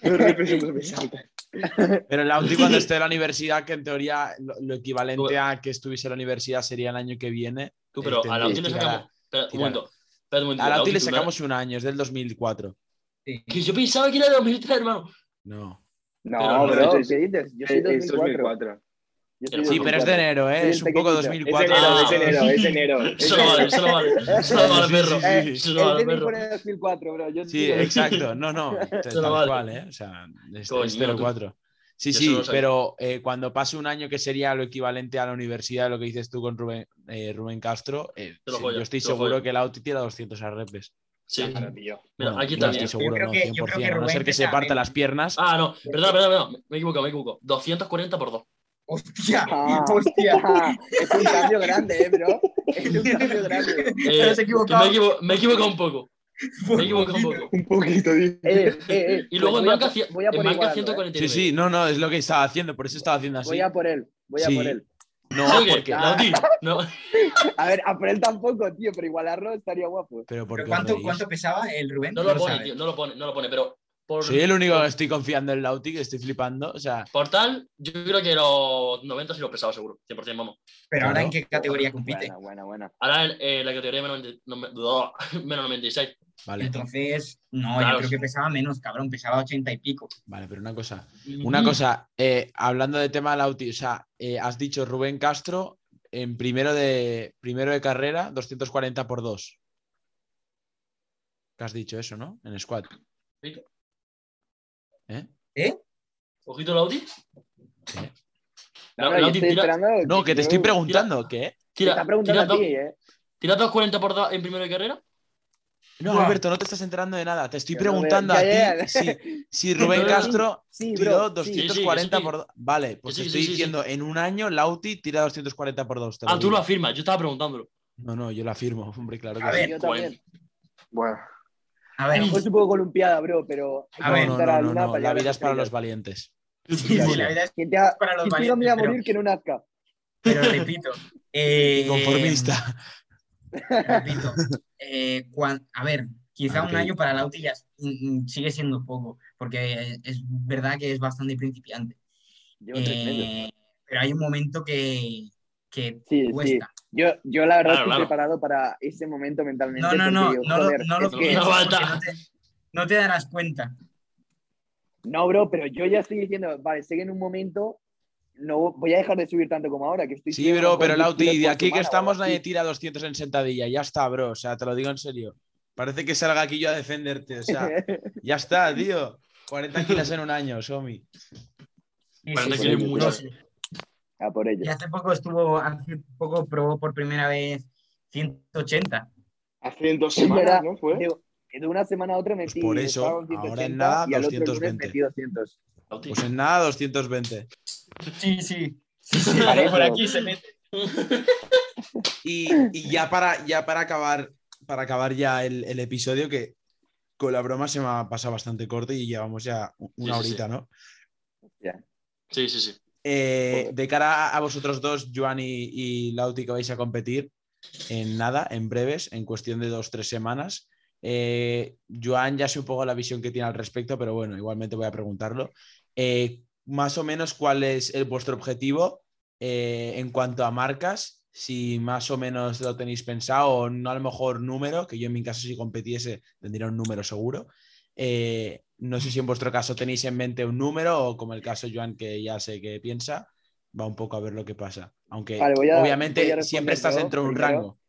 Los repes son repes altas. <laughs> Pero Lauti cuando esté en la universidad, que en teoría lo, lo equivalente Tú- a que estuviese en la universidad sería el año que viene. Tú, pero a la que le sacamos. Espera, un tirar. momento. Espera un momento. A Lauti le tú no- sacamos un año, es del 2004. Sí. Que yo pensaba que era de 2003, hermano. No. No, Pero no, bro, es- ¿qué dices? Yo soy Es 2004. 2004. Yo Pero Sí, pero es de 2004. enero, ¿eh? Soy Es un poco pequeñito. Es 2004. enero, Ah. es enero, es enero. <laughs> Eso no vale, eso no vale. <laughs> Eso no vale, Sí, perro. sí, <laughs> sí. Eso El no vale, perro. pone 2004, bro. Yo Sí, digo- exacto. No, no. Tal no vale. cual, ¿eh? O sea, es, Coño, es tú. 04. Sí, Yo sí, pero eh, cuando pase un año que sería lo equivalente a la universidad, lo que dices tú con Rubén, eh, Rubén Castro, eh, sí, joya, yo estoy seguro que el Auti tira 200 a repes. Sí. Claro, tío. Mira, Bueno, aquí yo también. estoy seguro, creo no, que- 100%. yo creo que a no ser que se menos. las piernas. Ah, no, perdón, perdón, perdón. Me he equivocado, me he equivocado. 240 por 2. ¡Hostia! Ah. ¡Hostia! <laughs> es un cambio grande, eh, bro. Es un cambio grande. <laughs> Eh, has que equivocado. me, he equivo- me he equivocado un poco. Me he equivocado un poco. Un poquito, tío. Eh, eh, eh. Y luego Pues en voy a banca, por- cien- voy a en por banca igualarlo. 149. Sí, sí, no, no, es lo que estaba haciendo, por eso estaba haciendo así. Voy a por él. Voy a Sí. por él. No, porque. No. <laughs> A ver, a por él tampoco, tío, pero igualarlo estaría guapo. Pero ¿por ¿Pero qué ¿Cuánto? ¿Cuánto pesaba el Rubén? No lo pone, sabes. tío, no lo pone, no lo pone, pero por, Soy el único que estoy confiando en Lauti, que estoy flipando. O sea, por tal, yo creo que los 90 sí lo pesaba seguro, 100% vamos. Pero ahora en qué categoría compite. Buena, buena, buena. Ahora en eh, la categoría menos, 90 no, me- <laughs> menos 96. vale, Entonces, no, Claro. yo creo que pesaba menos, cabrón, pesaba 80 y pico. vale, pero una cosa. Una Mm. cosa, eh, hablando de tema Lauti, o sea, eh, has dicho Rubén Castro en primero de, primero de carrera, 240 por 2. ¿Qué has dicho eso, no? En squad. Ojito. ¿Eh? Ojito Lauti. ¿Qué? No, La- tira, que te estoy preguntando, ¿qué? Te tira, está preguntando tira, a dos- ti, eh. tira 240 por 2 en primero de carrera. No. Alberto, no te estás enterando de nada. Te estoy Yo no veo- preguntando a ti si, si <laughs> Rubén Castro sí, tiró bro, sí. 240 Sí, sí, por... do- Vale, pues Sí, te sí, estoy sí, sí. diciendo, en un año Lauti tira 240 por 2. Ah, tú lo afirmas, yo estaba preguntándolo. No, no, yo lo afirmo, hombre, claro que A sí. ver, Yo también. Bueno, A A ver, lo mejor es un poco columpiada, bro, pero hay A que ver, No, no, a no, Luna no, para La vida es para los valientes. sí, sí, la vida es Quien te ha- para los valientes, diga, "Me voy a pero- morir, que no nazca. pero repito. <laughs> eh, Conformista. repito. eh, cuan- a ver, quizá Ok. un año para Lauti ya mm, mm, sigue siendo poco, porque es verdad que es bastante principiante. Eh, pero hay un momento que, que Sí, sí. cuesta. Yo, yo la verdad Claro, estoy claro. preparado para ese momento mentalmente. No, no, no, digo, no, joder, no lo que- No te, no te darás cuenta. No, bro, pero yo ya estoy diciendo, vale, sé que en un momento no voy a dejar de subir tanto como ahora, que estoy Sí, bro, pero 10 Lauti, kilos de aquí que semana estamos nadie tira 200 en sentadilla. Ya está, bro. O sea, te lo digo en serio. Parece que salga aquí yo a defenderte. O sea, <laughs> ya está, tío. 40 kilos en un año, Somi. Sí, Parece sí, que sí, es mucho. A por ello. Y hace poco estuvo, hace poco probó por primera vez 180. hace dos semanas, ¿no? Fue. de, de una semana a otra metí. Pues por eso, ahora en 180 nada, y al otro lunes 220. metí 200. Lauti. Pues en nada, 220. Sí, sí. Sí, sí, <laughs> por aquí se mete. Y, y ya para, ya para acabar, para acabar ya el, el episodio, que con la broma se me ha pasado bastante corto y llevamos ya una Sí, horita, sí. ¿no? Sí, sí, sí. Eh, de cara a vosotros dos, Joan y, y Lauti, que vais a competir en nada, en breves, en cuestión de dos, tres semanas. Eh, Joan ya sé un poco la visión que tiene al respecto, pero bueno, igualmente voy a preguntarlo. Eh, más o menos, ¿cuál es el, vuestro objetivo eh, en cuanto a marcas? Si más o menos lo tenéis pensado, o no a lo mejor número, que yo en mi caso si competiese tendría un número seguro. Eh, no sé si en vuestro caso tenéis en mente un número o como el caso Joan, que ya sé que piensa, va un poco a ver lo que pasa. Aunque Vale, voy a- obviamente siempre estás dentro de un rango.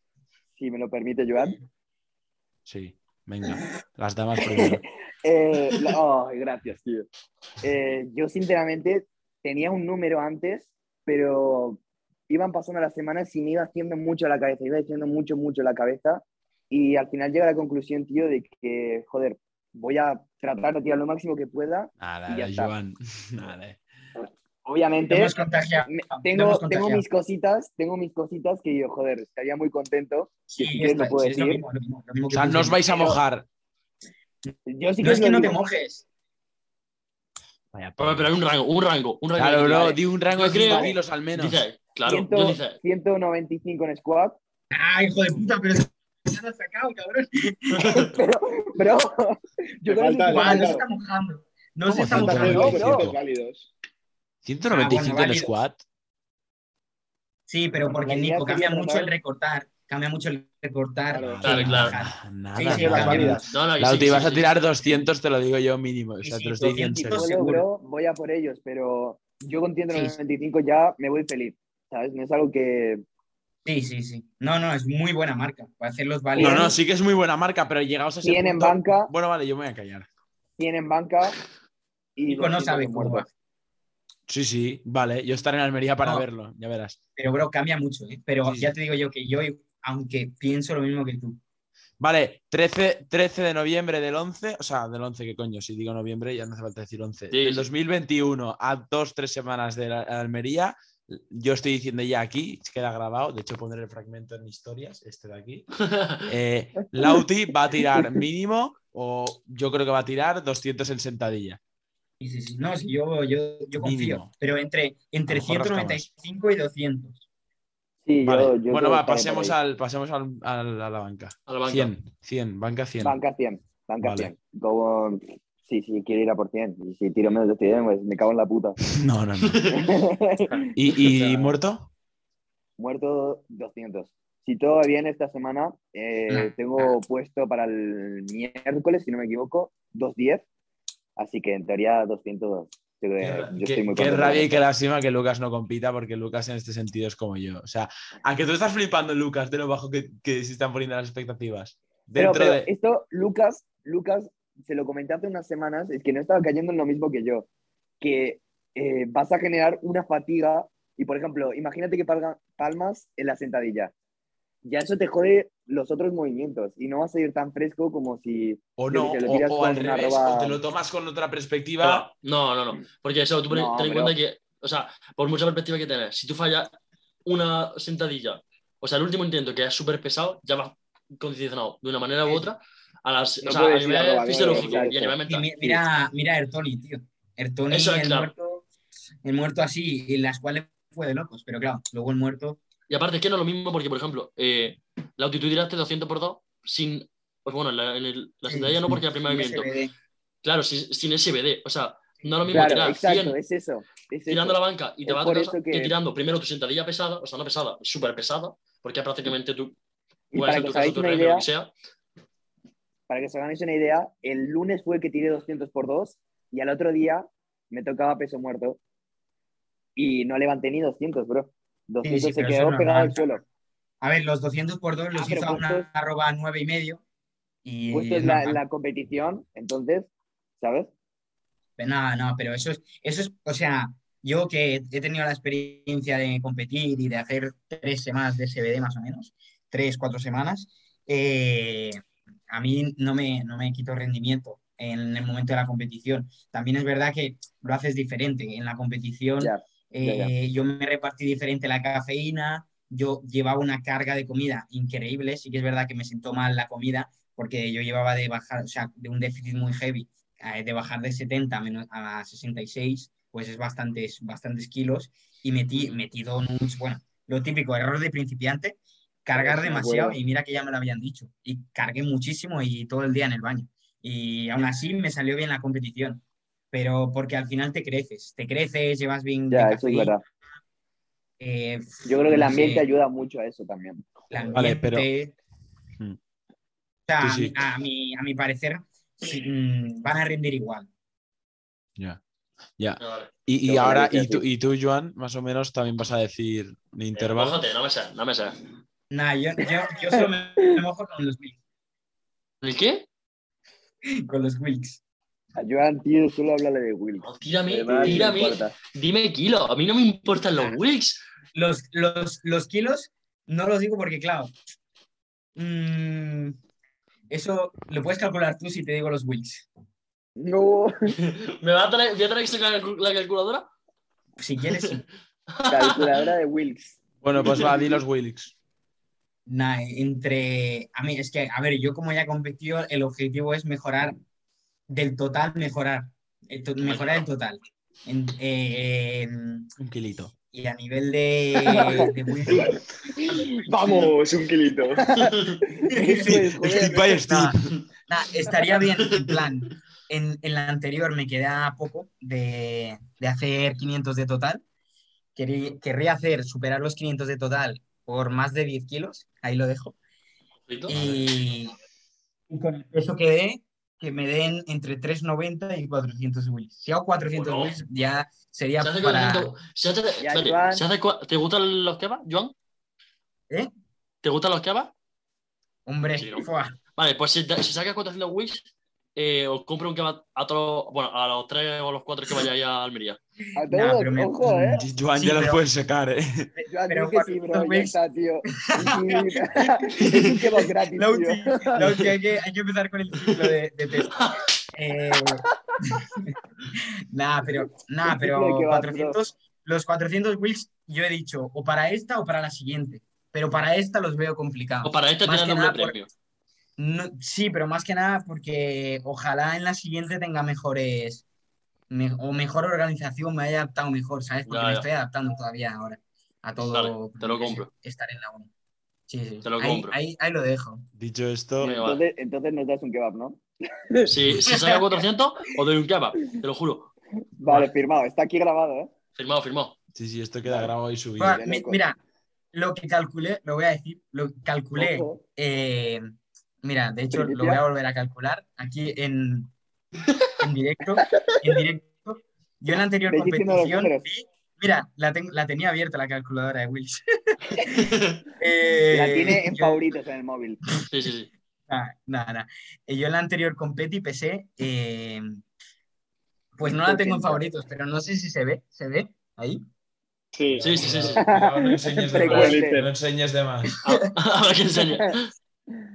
Si me lo permite, Joan. Sí, venga, las damas primero. <laughs> Eh, oh, gracias, tío. Eh, yo, sinceramente, tenía un número antes, pero iban pasando las semanas y me iba haciendo mucho la cabeza, iba haciendo mucho, mucho la cabeza. Y al final llega a la conclusión, tío, de que, joder, voy a tratar de tirar lo máximo que pueda. Nada, Y ya está. Joan. <laughs> Nada. Obviamente, Te hemos contagiado. me- te hemos tengo, tengo mis cositas, tengo mis cositas que yo, joder, estaría muy contento. Sí, si quieres está, lo puedo sí, es lo decir. mismo, lo mismo, lo mismo O que sea, no os vais a mojar. Yo sí No es que no te mojes. Vaya Pero, pero hay un rango, un rango, un rango. Claro, de bro, di un rango de 5 creo- kilos al menos. Dice, claro, Ciento- yo dice, 195 en squat, Ah, hijo de puta, pero se has sacado, cabrón. <laughs> pero, pero yo creo que- no se está mojando. No ¿Cómo se está mojando. no, válidos. 195 Ah, bueno, squat. Sí, pero porque Nico cambia mucho el recortar. Cambia mucho el recortar. Claro, Claro, claro. Nada, nada, Sí, sí, nada. no, no, Lauti, sí, vas sí, a sí. tirar 200, te lo digo yo mínimo. O sea, Sí, te lo estoy diciendo en 200 serio. Solo, seguro. bro, voy a por ellos, pero yo con Sí. 195 ya me voy feliz, ¿sabes? No es algo que... Sí, sí, sí. No, no, es muy buena marca. Para hacer los No, no, sí que es muy buena marca, pero llegaos a ese Tienen punto- banca. Bueno, vale, yo me voy a callar. tienen banca y... Nico no 200 sabe cómo va. Sí, sí, vale. Yo estaré en Almería para No. verlo, ya verás. Pero, bro, cambia mucho, ¿eh? Pero Sí, ya sí. te digo yo que yo, aunque pienso lo mismo que tú. Vale, 13, 13 de noviembre del 11, o sea, del 11, ¿qué coño? Si digo noviembre ya no hace falta decir 11. Sí, del sí. 2021 a dos, tres semanas de la- Almería, yo estoy diciendo ya aquí, queda grabado, de hecho pondré el fragmento en historias, este de aquí. <laughs> Eh, Lauti va a tirar mínimo, o yo creo que va a tirar 200 en sentadilla. Sí, sí, sí. No, sí, yo, yo, yo confío. Mínimo. Pero entre, entre A lo mejor rasca más. 195 y 200. Sí, yo- Vale. yo bueno, creo va, pasemos, al, pasemos al- al- a la banca. A la banca. 100, 100, banca 100. Banca 100, banca Vale. 100. Como... Sí, sí, quiero ir a por 100. Y si tiro menos de 100, pues me cago en la puta. <laughs> No, no, no. <laughs> ¿Y, y <laughs> muerto? Muerto 200. Si todo va bien esta semana, eh, Ah. tengo puesto para el miércoles, si no me equivoco, 210. Así que en teoría 200. Yo, creo- Qué, yo qué- estoy muy qué contento. rabia y qué lástima que Lucas no compita, porque Lucas en este sentido es como yo. O sea, a que tú estás flipando, Lucas, de lo bajo que, que se están poniendo las expectativas. Pero, Dentro pero de. esto, Lucas, Lucas, se lo comenté hace unas semanas, es que no estaba cayendo en lo mismo que yo, que eh, vas a generar una fatiga y, por ejemplo, imagínate que palga- palmas en la sentadilla. ya eso te jode los otros movimientos y no vas a ir tan fresco como si O no, sé, lo o, tiras o al revés, arroba- o te lo tomas con otra perspectiva. No, no, no. Porque eso, tú No, ten en pero- cuenta que, o sea, por mucha perspectiva que tengas, si tú fallas una sentadilla, o sea, el último intento que es súper pesado, ya vas condicionado de una manera u otra a las, No o sea, a a nivel robar, fisiológico y a nivel Y mental. mi- mira, mira a Ertoni, tío. Ertoni, Eso es el claro. muerto, el muerto así, en las cuales fue de locos, pero claro, luego el muerto. Y aparte es que no es lo mismo porque, por ejemplo, eh, la altitud tiraste 200 por 2 sin, pues bueno, en la, en el- la sentadilla no porque el primer sin movimiento. SBD. Claro, sin, sin SBD. O sea, no es lo mismo Claro, tirar exacto, 100 es eso. es tirando eso. la banca y te Es vas a que- que tirando primero tu sentadilla pesada, o sea, no pesada, súper pesada, porque es prácticamente tú Y puedes para que tu hagáis tu una idea, lo que sea. Para que os hagáis una idea, el lunes fue que tiré 200 por 2 y al otro día me tocaba peso muerto y no levanté ni 200, bro. 200 sí, se quedó pegado al suelo. A ver, los 200 por 2 los Ah, hizo a una arroba nueve y medio. Y Puesto es la, la competición, entonces, ¿sabes? No, no, pero eso es, eso es, o sea, yo que he tenido la experiencia de competir y de hacer tres semanas de SBD más o menos, tres, cuatro semanas, eh, a mí no me, no me quito rendimiento en el momento de la competición. También es verdad que lo haces diferente. En la competición eh, yo me repartí diferente la cafeína, yo llevaba una carga de comida increíble, sí que es verdad que me sentó mal la comida porque yo llevaba de bajar, o sea, de un déficit muy heavy, eh, de bajar de 70 a, menos- a 66, pues es bastantes, bastantes kilos y metí, metí donuts, bueno, lo típico, error de principiante, cargar demasiado y mira que ya me lo habían dicho y cargué muchísimo y todo el día en el baño y aún así me salió bien la competición. Pero porque al final te creces, te creces, llevas bien Ya, eso es verdad. eh, Yo creo que el no ambiente sé, ayuda mucho a eso también. el Vale, pero- ambiente. Mm. O sea, Sí, sí. A, mi, a mi parecer sí, mm, van a rendir igual. Ya. Ya. Y, ahora, y tú, y tú, Joan, más o menos también vas a decir Eh, intervalo. mójate, no me sé, no me sé. Nah, yo, yo, yo solo me, <laughs> mojo con los Wilks. ¿El qué? Con los Wilks. A Joan, tío, solo háblale de Will. No, tírame, Además, tírame. Dime kilo. A mí no me importan los Wicks. Los, los, los kilos no los digo porque, claro, mm, eso lo puedes calcular tú si te digo los Wilks. No, <laughs> ¿Me va a tener, voy a sacar la calcu- la calculadora? Si quieres, sí. calculadora de Wilks. Bueno, pues va, di los Wilks. Nah, entre. A mí, es que, a ver, yo como ya he competido, el objetivo es mejorar del total, mejorar. el to- mejorar el total. En- eh, en- Un kilito. y a nivel de. <laughs> Vamos, un kilito. <laughs> Nah, nah, estaría bien, en plan. En, en la anterior me queda poco de, de hacer 500 de total. Querí- querría hacer, superar los 500 de total por más de 10 kilos. Ahí lo dejo. Y, y con el peso que dé, que me den entre 390 y 400 wills. Si hago 400 Bueno. wills, ya sería ¿Se hace para... 400 se hace- Ya, Joan. ¿se hace ¿Te gustan los kebabs, Joan? ¿Eh? ¿Te gustan los kebabs? Hombre, Sí, ¿no? Vale, pues si, si sacas 400 Wicks, eh, os compro un kebab a todos, bueno, a los tres o a los cuatro que vayáis a Almería. A Nah, todos, pero me- ojo, ¿eh? Joan Sí, ya los pero- puedes sacar, ¿eh? Joan, Pero que sí, bro, 400 ya está, tío. <laughs> es un kebab gratis, Lauti, tío. Lauti, hay, que, hay que empezar con el ciclo de, de test. Eh, <laughs> nada, pero, nada, Un pero ciclo de kebab, 400, los 400 wills yo he dicho o para esta o para la siguiente. Pero para esta los veo complicados. O para Más tiene nada por- premio. No- sí, pero más que nada porque ojalá en la siguiente tenga mejores me- o mejor organización, me haya adaptado mejor, ¿sabes? Porque Ya, me estoy adaptando todavía ahora a todo. Dale, te lo compro. Estar en la 1. Sí, sí. Te lo ahí, compro. Ahí, ahí lo dejo. Dicho esto. Entonces, entonces nos das un kebab, ¿no? Si, si saca 400, os doy un kebab, te lo juro. Vale, firmado. Está aquí grabado, ¿eh? Firmado, firmado. sí, sí, esto queda grabado y subido. Bueno, mira, lo que calculé, lo voy a decir, lo calculé. Ojo. eh, mira, de hecho, lo voy a volver a calcular aquí en, en directo. En directo. Yo en la anterior competición mira, la, ten- la tenía abierta la calculadora de Wills. <laughs> Eh, La tiene en yo- favoritos en el móvil. Sí, sí, sí. Nada, nada, nada. Eh, Yo en la anterior competi pesé, eh, pues no la tengo en 180. favoritos, pero no sé si se ve, ¿se ve ahí? Sí. Sí, sí, sí. sí. No, no enseñes de más. No enseñes de más. <laughs> A ver qué enseña.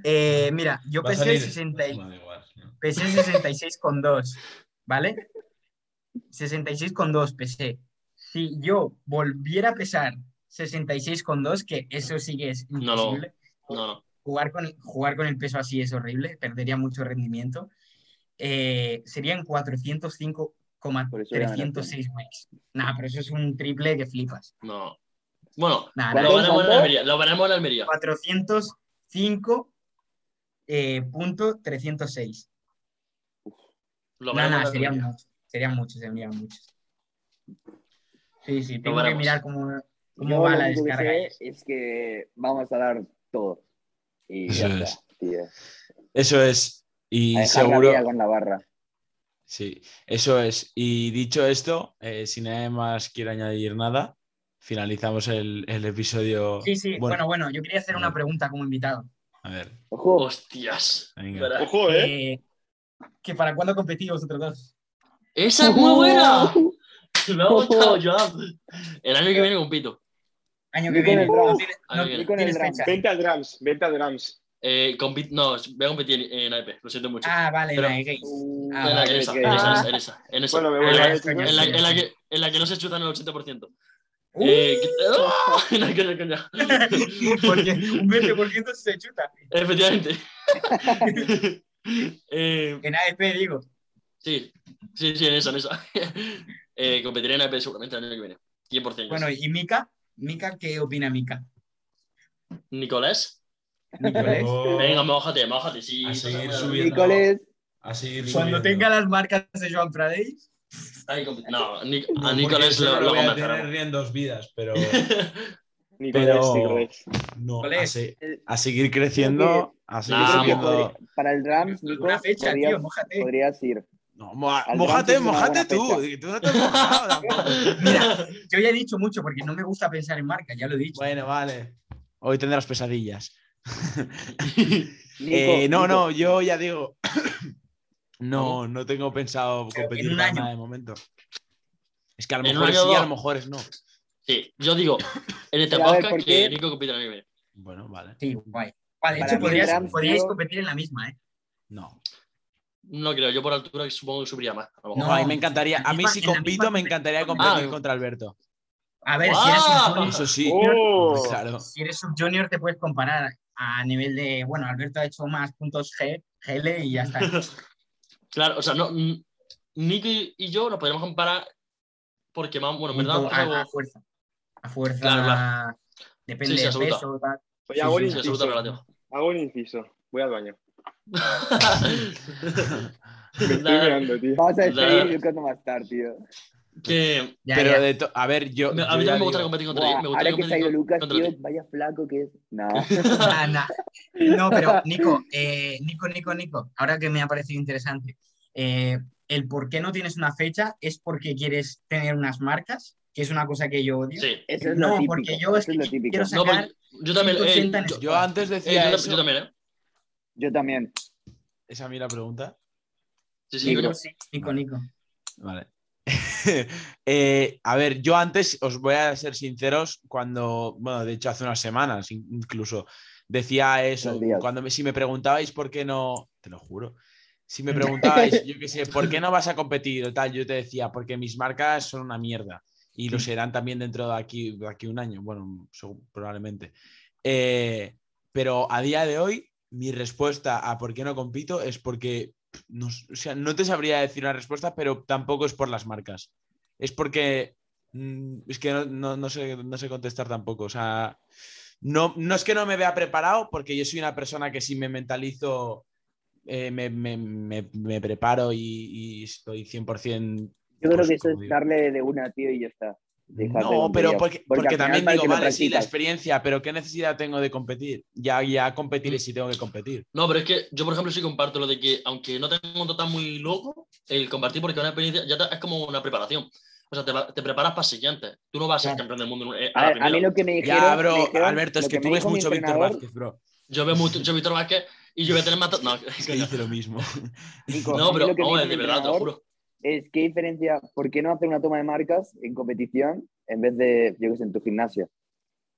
Eh, mira, yo pesé, salir- 60 y- Bueno, da igual, ¿no? pesé 66,2, ¿vale? 66,2 pesé. Si yo volviera a pesar 66,2, que eso sí que es No, no. imposible, No, no. jugar, con, jugar con el peso así es horrible, perdería mucho rendimiento. Eh, serían 405,306 weeks. Nada, pero eso es un triple que flipas. No. Bueno, ¿Cuánto? lo veremos en. Almería. Lo veremos en Almería. 405 eh, punto 306. Lo No, no, serían muchos, serían muchos, serían muchos. Sí, sí, tengo que mirar cómo, cómo Yo va la que descarga. sé es que vamos a dar todo. Y Eso ya es. está, tío. Eso es. Y A dejar la seguro. con la barra. Sí, eso es. Y dicho esto, eh, si nadie más quiere añadir nada, finalizamos el, el episodio. Sí, sí, Bueno, bueno, bueno, yo quería hacer una pregunta como invitado. A ver. Ojo, Hostias. Venga. Ojo, ¿eh? Eh, que para cuándo competís vosotros dos? Esa es muy buena. Me ha gustado, Joan. El año que viene compito. Año que viene. No con el fecha. Vente al Drums, vente al Drums. Eh, no, voy a competir en, en AEP, lo siento mucho. Ah, vale, Pero- la de gays. Uh, Ah, en, la, en esa, en esa, en esa, en esa. Bueno, me en, voy la, a ver, coño, en la- sí, en la sí. que, en la que no se chutan el 80%. Eh, <laughs> <laughs> porque un 20% se chuta. Efectivamente. <laughs> Eh, En AEP, digo. sí, sí, sí, en esa, en esa. Eh, competiré en AEP seguramente el año que viene. 100%. Bueno, ¿y Mika? Mika, ¿qué opina Mika? Nicolás, Nicolás. Oh, venga, mójate, mójate. Sí, A seguir subiendo. Nicolás, a seguir Cuando subiendo. tenga las marcas de Joan Pradell, No, a Nic- a Nicolás eso lo, lo voy a tener en dos vidas, pero <laughs> Nicolás, Pero- Nicolás. no, a, Nicolás. se- a seguir creciendo, a seguir Nah, creo que subiendo. podría- para el Rams, Nico, una fecha, podrías, tío, mójate. podrías ir. No, moja- Al mojate, mojate tú. Tú no te has mojado. <laughs> Mira, yo ya he dicho mucho porque no me gusta pensar en marcas, ya lo he dicho. Bueno, vale. Hoy tendrás pesadillas. <laughs> Nico, Eh, no, Nico, no, yo ya digo. No, no tengo pensado competir en un año. nada de momento. Es que a lo En un mejor año o sí, a dos. lo mejor es no. Sí, yo digo en este Pero a ver, podcast ¿por que? Nico compite el año que viene. Bueno, vale. Sí, guay. Vale, de Para hecho, mí podrías, Rams, podríais competir en la misma, ¿eh? No. No creo, yo por altura supongo que subiría más. A lo mejor. No, a mí me encantaría. A mí misma- si en la compito, misma me encantaría competir Ah. contra Alberto. A ver, si eres subjunior, Eso sí. Oh. Claro. si eres subjunior te puedes comparar a nivel de, bueno, Alberto ha hecho más puntos G, GL y ya está. <laughs> Claro, o sea, no, Nico y, y yo nos podríamos comparar porque más, bueno, en verdad, algo- a, a fuerza. A fuerza. Claro, claro. Depende Sí, sí, del peso. tal. Oye, hago sí, un sí, inciso. Hago un inciso. Voy al baño. Me <laughs> estoy mirando, tío. Vamos a despedir yo cuando más tarde, tío. Que Ya, Pero ya. de to- a ver, yo. a mí yo ya me gustaría digo- competir contra. Me gustaría ahora que se ha ido Lucas, contra tío, vaya flaco que es. No. <laughs> Nah, nah. No, pero Nico, eh, Nico, Nico, Nico, ahora que me ha parecido interesante, eh, el por qué no tienes una fecha es porque quieres tener unas marcas, que es una cosa que yo odio. Sí. Eso es No, lo típico. porque yo es eso es que lo típico. quiero No, sacar porque yo también. eh, 180 en yo, Yo antes eh, decía yo, eso. yo también, ¿eh? Yo también. ¿Es a mí la pregunta? Sí, sí, Nico. Sí, Nico, Nico. Vale. <laughs> Eh, a ver, yo antes, os voy a ser sinceros, cuando, bueno, de hecho hace unas semanas in- incluso, decía eso, cuando me- si me preguntabais por qué no, te lo juro, si me <laughs> preguntabais, yo qué sé, ¿por qué no vas a competir o tal? Yo te decía, porque mis marcas son una mierda y lo serán también dentro de aquí, de aquí un año, bueno, probablemente. Eh, pero a día de hoy, mi respuesta a por qué no compito es porque no, o sea, no te sabría decir una respuesta, pero tampoco es por las marcas. Es porque mm, es que no, no- no sé, no sé contestar tampoco. O sea, no, no es que no me vea preparado, porque yo soy una persona que si me mentalizo, eh, me, me- me- me preparo y, y estoy 100%. Yo creo pues, que eso como es digo. darle de una, tío, y ya está. No, pero porque, porque final también digo, que vale, sí, la experiencia, pero ¿qué necesidad tengo de competir? Ya, ya competiré si tengo que competir. No, pero es que yo, por ejemplo, sí comparto lo de que, aunque no tengo un total muy loco, el compartir porque una experiencia ya te- es como una preparación. O sea, te, te preparas para el siguiente. Tú no vas a ser campeón del mundo eh, A, a ver, a mí lo que me dijeron. Ya, me bro, dijeron- Alberto, es que, me tú ves mucho Víctor Vázquez, bro. Yo veo mucho yo Víctor Vázquez y yo voy a tener más... <laughs> No, Es que dice <laughs> lo mismo. Nico, no pero que dijo de verdad, te lo juro. Es qué diferencia, ¿por qué no hacer una toma de marcas en competición en vez de, yo que sé, en tu gimnasio,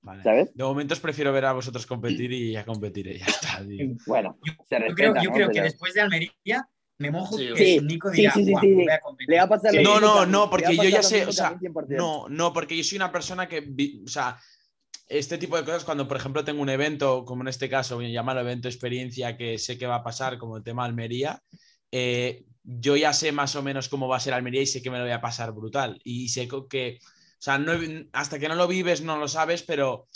Vale. ¿sabes? De momentos prefiero ver a vosotros competir y ya competiré. Ya está, tío. <laughs> Bueno, se Yo creo, yo ¿no? creo que después de Almería me mojo Sí, que sí. Nico Sí, dirá, sí, sí, "Guau, sí. voy a competir". le va a pasar. No, no, no, porque yo ya sé, o sea, a mí 100%. No, no, porque yo soy una persona que, vi- o sea, este tipo de cosas, cuando por ejemplo tengo un evento, como en este caso, voy a llamarlo evento experiencia, que sé que va a pasar, como el tema Almería, eh, yo ya sé más o menos cómo va a ser Almería y sé que me lo voy a pasar brutal. Y sé que, o sea, no- hasta que no lo vives no lo sabes, pero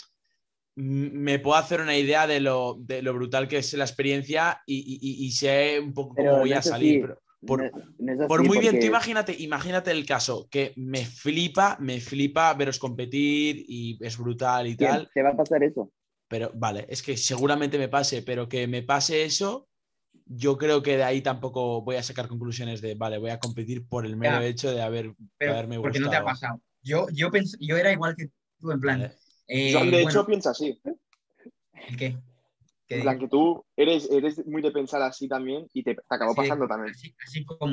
me puedo hacer una idea de lo, de lo brutal que es la experiencia y, y- y- y sé un poco Pero cómo voy a salir. pero- por- No- no es por así, muy bien, tú imagínate, imagínate el caso, que me flipa, me flipa veros competir y es brutal y tal, Te va a pasar eso. pero vale, es que seguramente me pase, pero que me pase eso, yo creo que de ahí tampoco voy a sacar conclusiones de, vale, voy a competir por el mero Ya. hecho de haber, de Pero haberme porque no te ha gustado. pasado. Yo, yo, pens- yo era igual que tú, en plan. Vale. eh, Joan, de bueno, hecho, piensa así. ¿el ¿qué? ¿Qué En plan, que tú eres, eres muy de pensar así también y te, te acabó Sí, pasando también. Así, así como.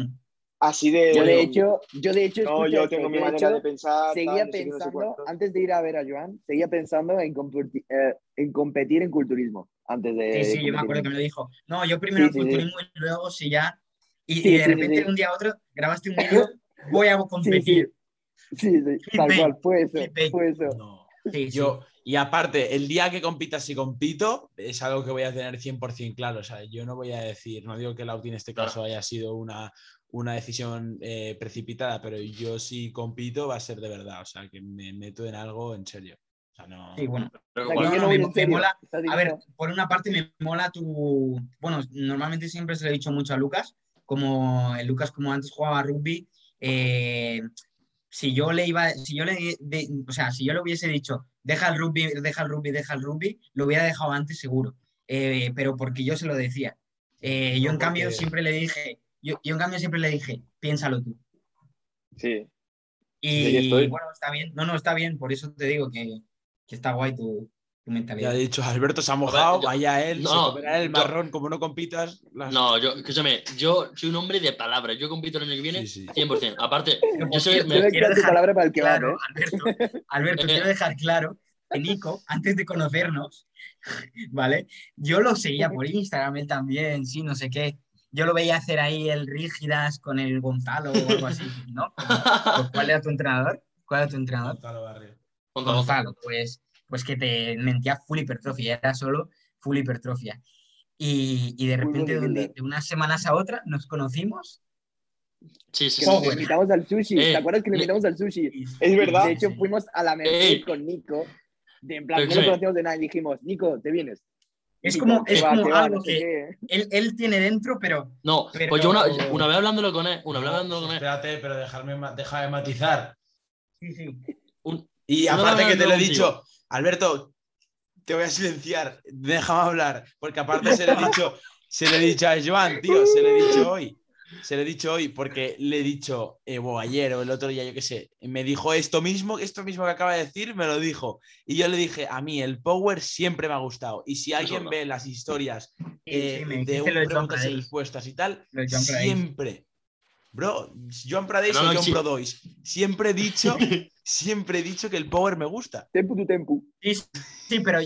Así de. Yo de hecho, yo de hecho, no, yo tengo mi de manera hecho, de pensar. seguía tal, no sé pensando, antes de ir a ver a Joan, seguía pensando en, computi- eh, en competir en culturismo. Antes de. Sí, sí, yo me acuerdo que me lo dijo. No, yo primero Sí, sí, culturismo y luego si ya. Y, Sí, y de sí, sí, repente sí. de un día a otro grabaste un <laughs> vídeo, voy a Sí, competir. sí, sí, sí, tal cual, fue eso, fue eso. No. Sí, sí. Yo, y aparte, el día que compita, si compito, es algo que voy a tener 100% claro. O sea, yo no voy a decir, no digo que Lauti en este Claro. caso haya sido una, una decisión eh, precipitada, pero yo si compito va a ser de verdad. O sea, que me meto en algo en serio. O sea, no. Sí, bueno. Pero no, no me- mola- A ver, por una parte me mola tu. Bueno, normalmente siempre se lo he dicho mucho a Lucas, como el Lucas, como antes jugaba rugby, eh, si yo le iba, si yo le, de- o sea, si yo le hubiese dicho, deja el rugby, deja el rugby, deja el rugby, lo hubiera dejado antes seguro, Eh, pero porque yo se lo decía. Eh, yo en cambio siempre le dije, yo, yo en cambio siempre le dije, piénsalo tú. Sí. Y Sí, estoy. bueno, está bien, no, no, está bien, por eso te digo que, que está guay tu, tu Ya mentalidad. he dicho, Alberto se ha mojado, yo- vaya él, no, se el yo- marrón, como no compitas. las- No, yo, escúchame, yo soy un hombre de palabras. Yo compito el año que viene Sí, sí. 100%. Aparte, yo soy. me- quiero dejar palabra para el que va, claro, ¿eh? Alberto, <laughs> Alberto, Eh, quiero dejar claro que Nico, antes de conocernos, <laughs> ¿vale? Yo lo seguía por Instagram, él también, sí, no sé qué. Yo lo veía hacer ahí el rígidas con el Gonzalo o algo así, ¿no? <laughs> ¿Cuál era tu entrenador? ¿Cuál era tu entrenador? Gonzalo Barrio. Gonzalo, pues, pues que te mentía full hipertrofia, era solo full hipertrofia. Y, y de repente de, unas semanas a otras nos conocimos. Sí, sí, Que sí. nos invitamos al sushi. Eh, ¿Te acuerdas que le le- invitamos al sushi? Es verdad. De hecho, Sí. fuimos a la Merced Ey. con Nico. De, en plan, Pero no escúchame. conocíamos de nada y dijimos, Nico, ¿te vienes? Es como, "Que es va, como va, algo no sé que qué". él, él tiene dentro, pero No, Pero- pues yo una, una vez hablándolo con él, una vez hablándolo con él, Espérate, pero dejarme, déjame matizar. sí, sí. un- Y aparte que te lo he dicho, Alberto, te voy a silenciar, déjame hablar, porque aparte se lo he dicho, se lo he dicho a Joan, tío, se lo he dicho hoy. Se lo he dicho hoy porque le he dicho eh, bo, ayer o el otro día, yo qué sé, me dijo esto mismo, esto mismo que acaba de decir, me lo dijo. Y yo le dije, a mí el Power siempre me ha gustado. Y si alguien ve las historias eh, sí, de un preguntas y respuestas y tal, siempre, bro, Joan Pradell No, o no, John sí. Prodois, siempre he dicho, <laughs> siempre he dicho que el Power me gusta. Tempu tu tempu. Sí, sí, pero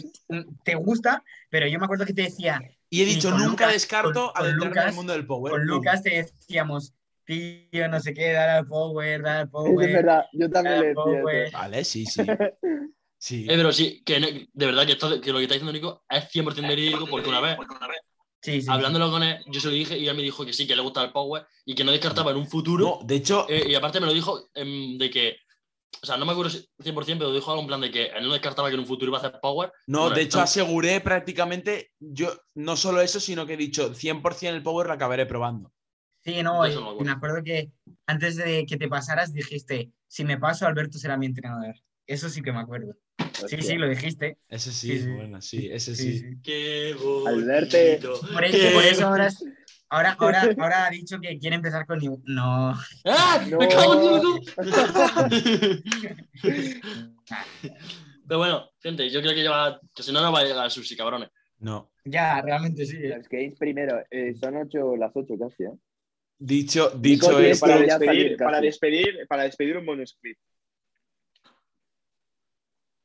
te gusta, pero yo me acuerdo que te decía, Y he dicho, nunca Lucas- descarto con- adentrarme en el Lucas- mundo del Power. con. Lucas te decíamos, tío, no sé qué, dar al power, dar al power. es verdad, yo también le decía. Vale, sí, sí. <laughs> Sí. Eh, pero sí, que de verdad que, esto- que lo que está diciendo Nico es 100% verídico porque una vez, Sí, sí, sí. hablándolo con él, yo se lo dije y él me dijo que sí, que le gusta el Power y que no descartaba en un futuro. No, de hecho, Eh, y aparte me lo dijo em, de que, o sea, no me acuerdo si 100%, pero dijo algo en plan de que él no descartaba que en un futuro iba a hacer Power. no, Bueno, de hecho no. aseguré prácticamente, yo no solo eso, sino que he dicho 100% el Power lo acabaré probando. Sí, no, me acuerdo que antes de que te pasaras dijiste, si me paso, Alberto será mi entrenador. Eso sí que me acuerdo. Sí, sí, lo dijiste. Ese sí, Sí, sí. bueno, sí, ese Sí, sí. sí. Qué bonito. Por eso, Qué por eso ahora, ahora, ahora, <laughs> ahora ha dicho que quiere empezar con... New- No, ¡Ah! No. ¡Me cago en! <laughs> Pero bueno, gente, yo creo que lleva. Que si no, no va a llegar al sushi, cabrones. No. ya, realmente sí. ¿eh? Los Games primero, eh, son ocho, las ocho casi, ¿eh? Dicho, dicho esto, para despedir, para despedir, para despedir un bonus clip.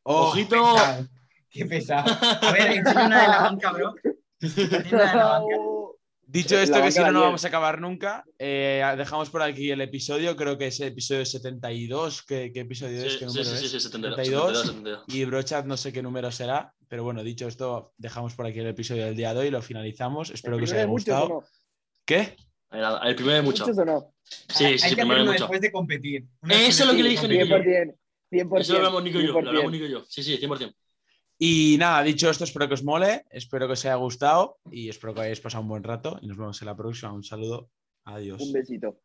Oh, ¡Ojito! Pesado. Qué pesado. A ver, enseña una de la banca, bro. Enseña una de la banca. Dicho esto, que si no, no vamos a acabar nunca, eh, dejamos por aquí el episodio. Creo que es el episodio 72. ¿Qué, qué episodio es? Sí, ¿Qué sí, número sí, sí, es? sí, 72. 72. 72, 72. Y Brochat no sé qué número será, pero bueno, dicho esto, dejamos por aquí el episodio del día de hoy, lo finalizamos. Espero que os haya ¿Primero de muchos gustado. no? ¿Qué? El, el primero de mucho. ¿Muchos o no? Sí, Hay sí, que primero hacer de después de competir. Uno Eso es lo de que le dije a. 100%. 100%. Eso lo hablamos Nico y yo. Lo 100%. hablamos Nico y yo. Sí, sí, 100%. Y nada, dicho esto, espero que os mole, espero que os haya gustado y espero que hayáis pasado un buen rato y nos vemos en la próxima. Un saludo. Adiós. Un besito.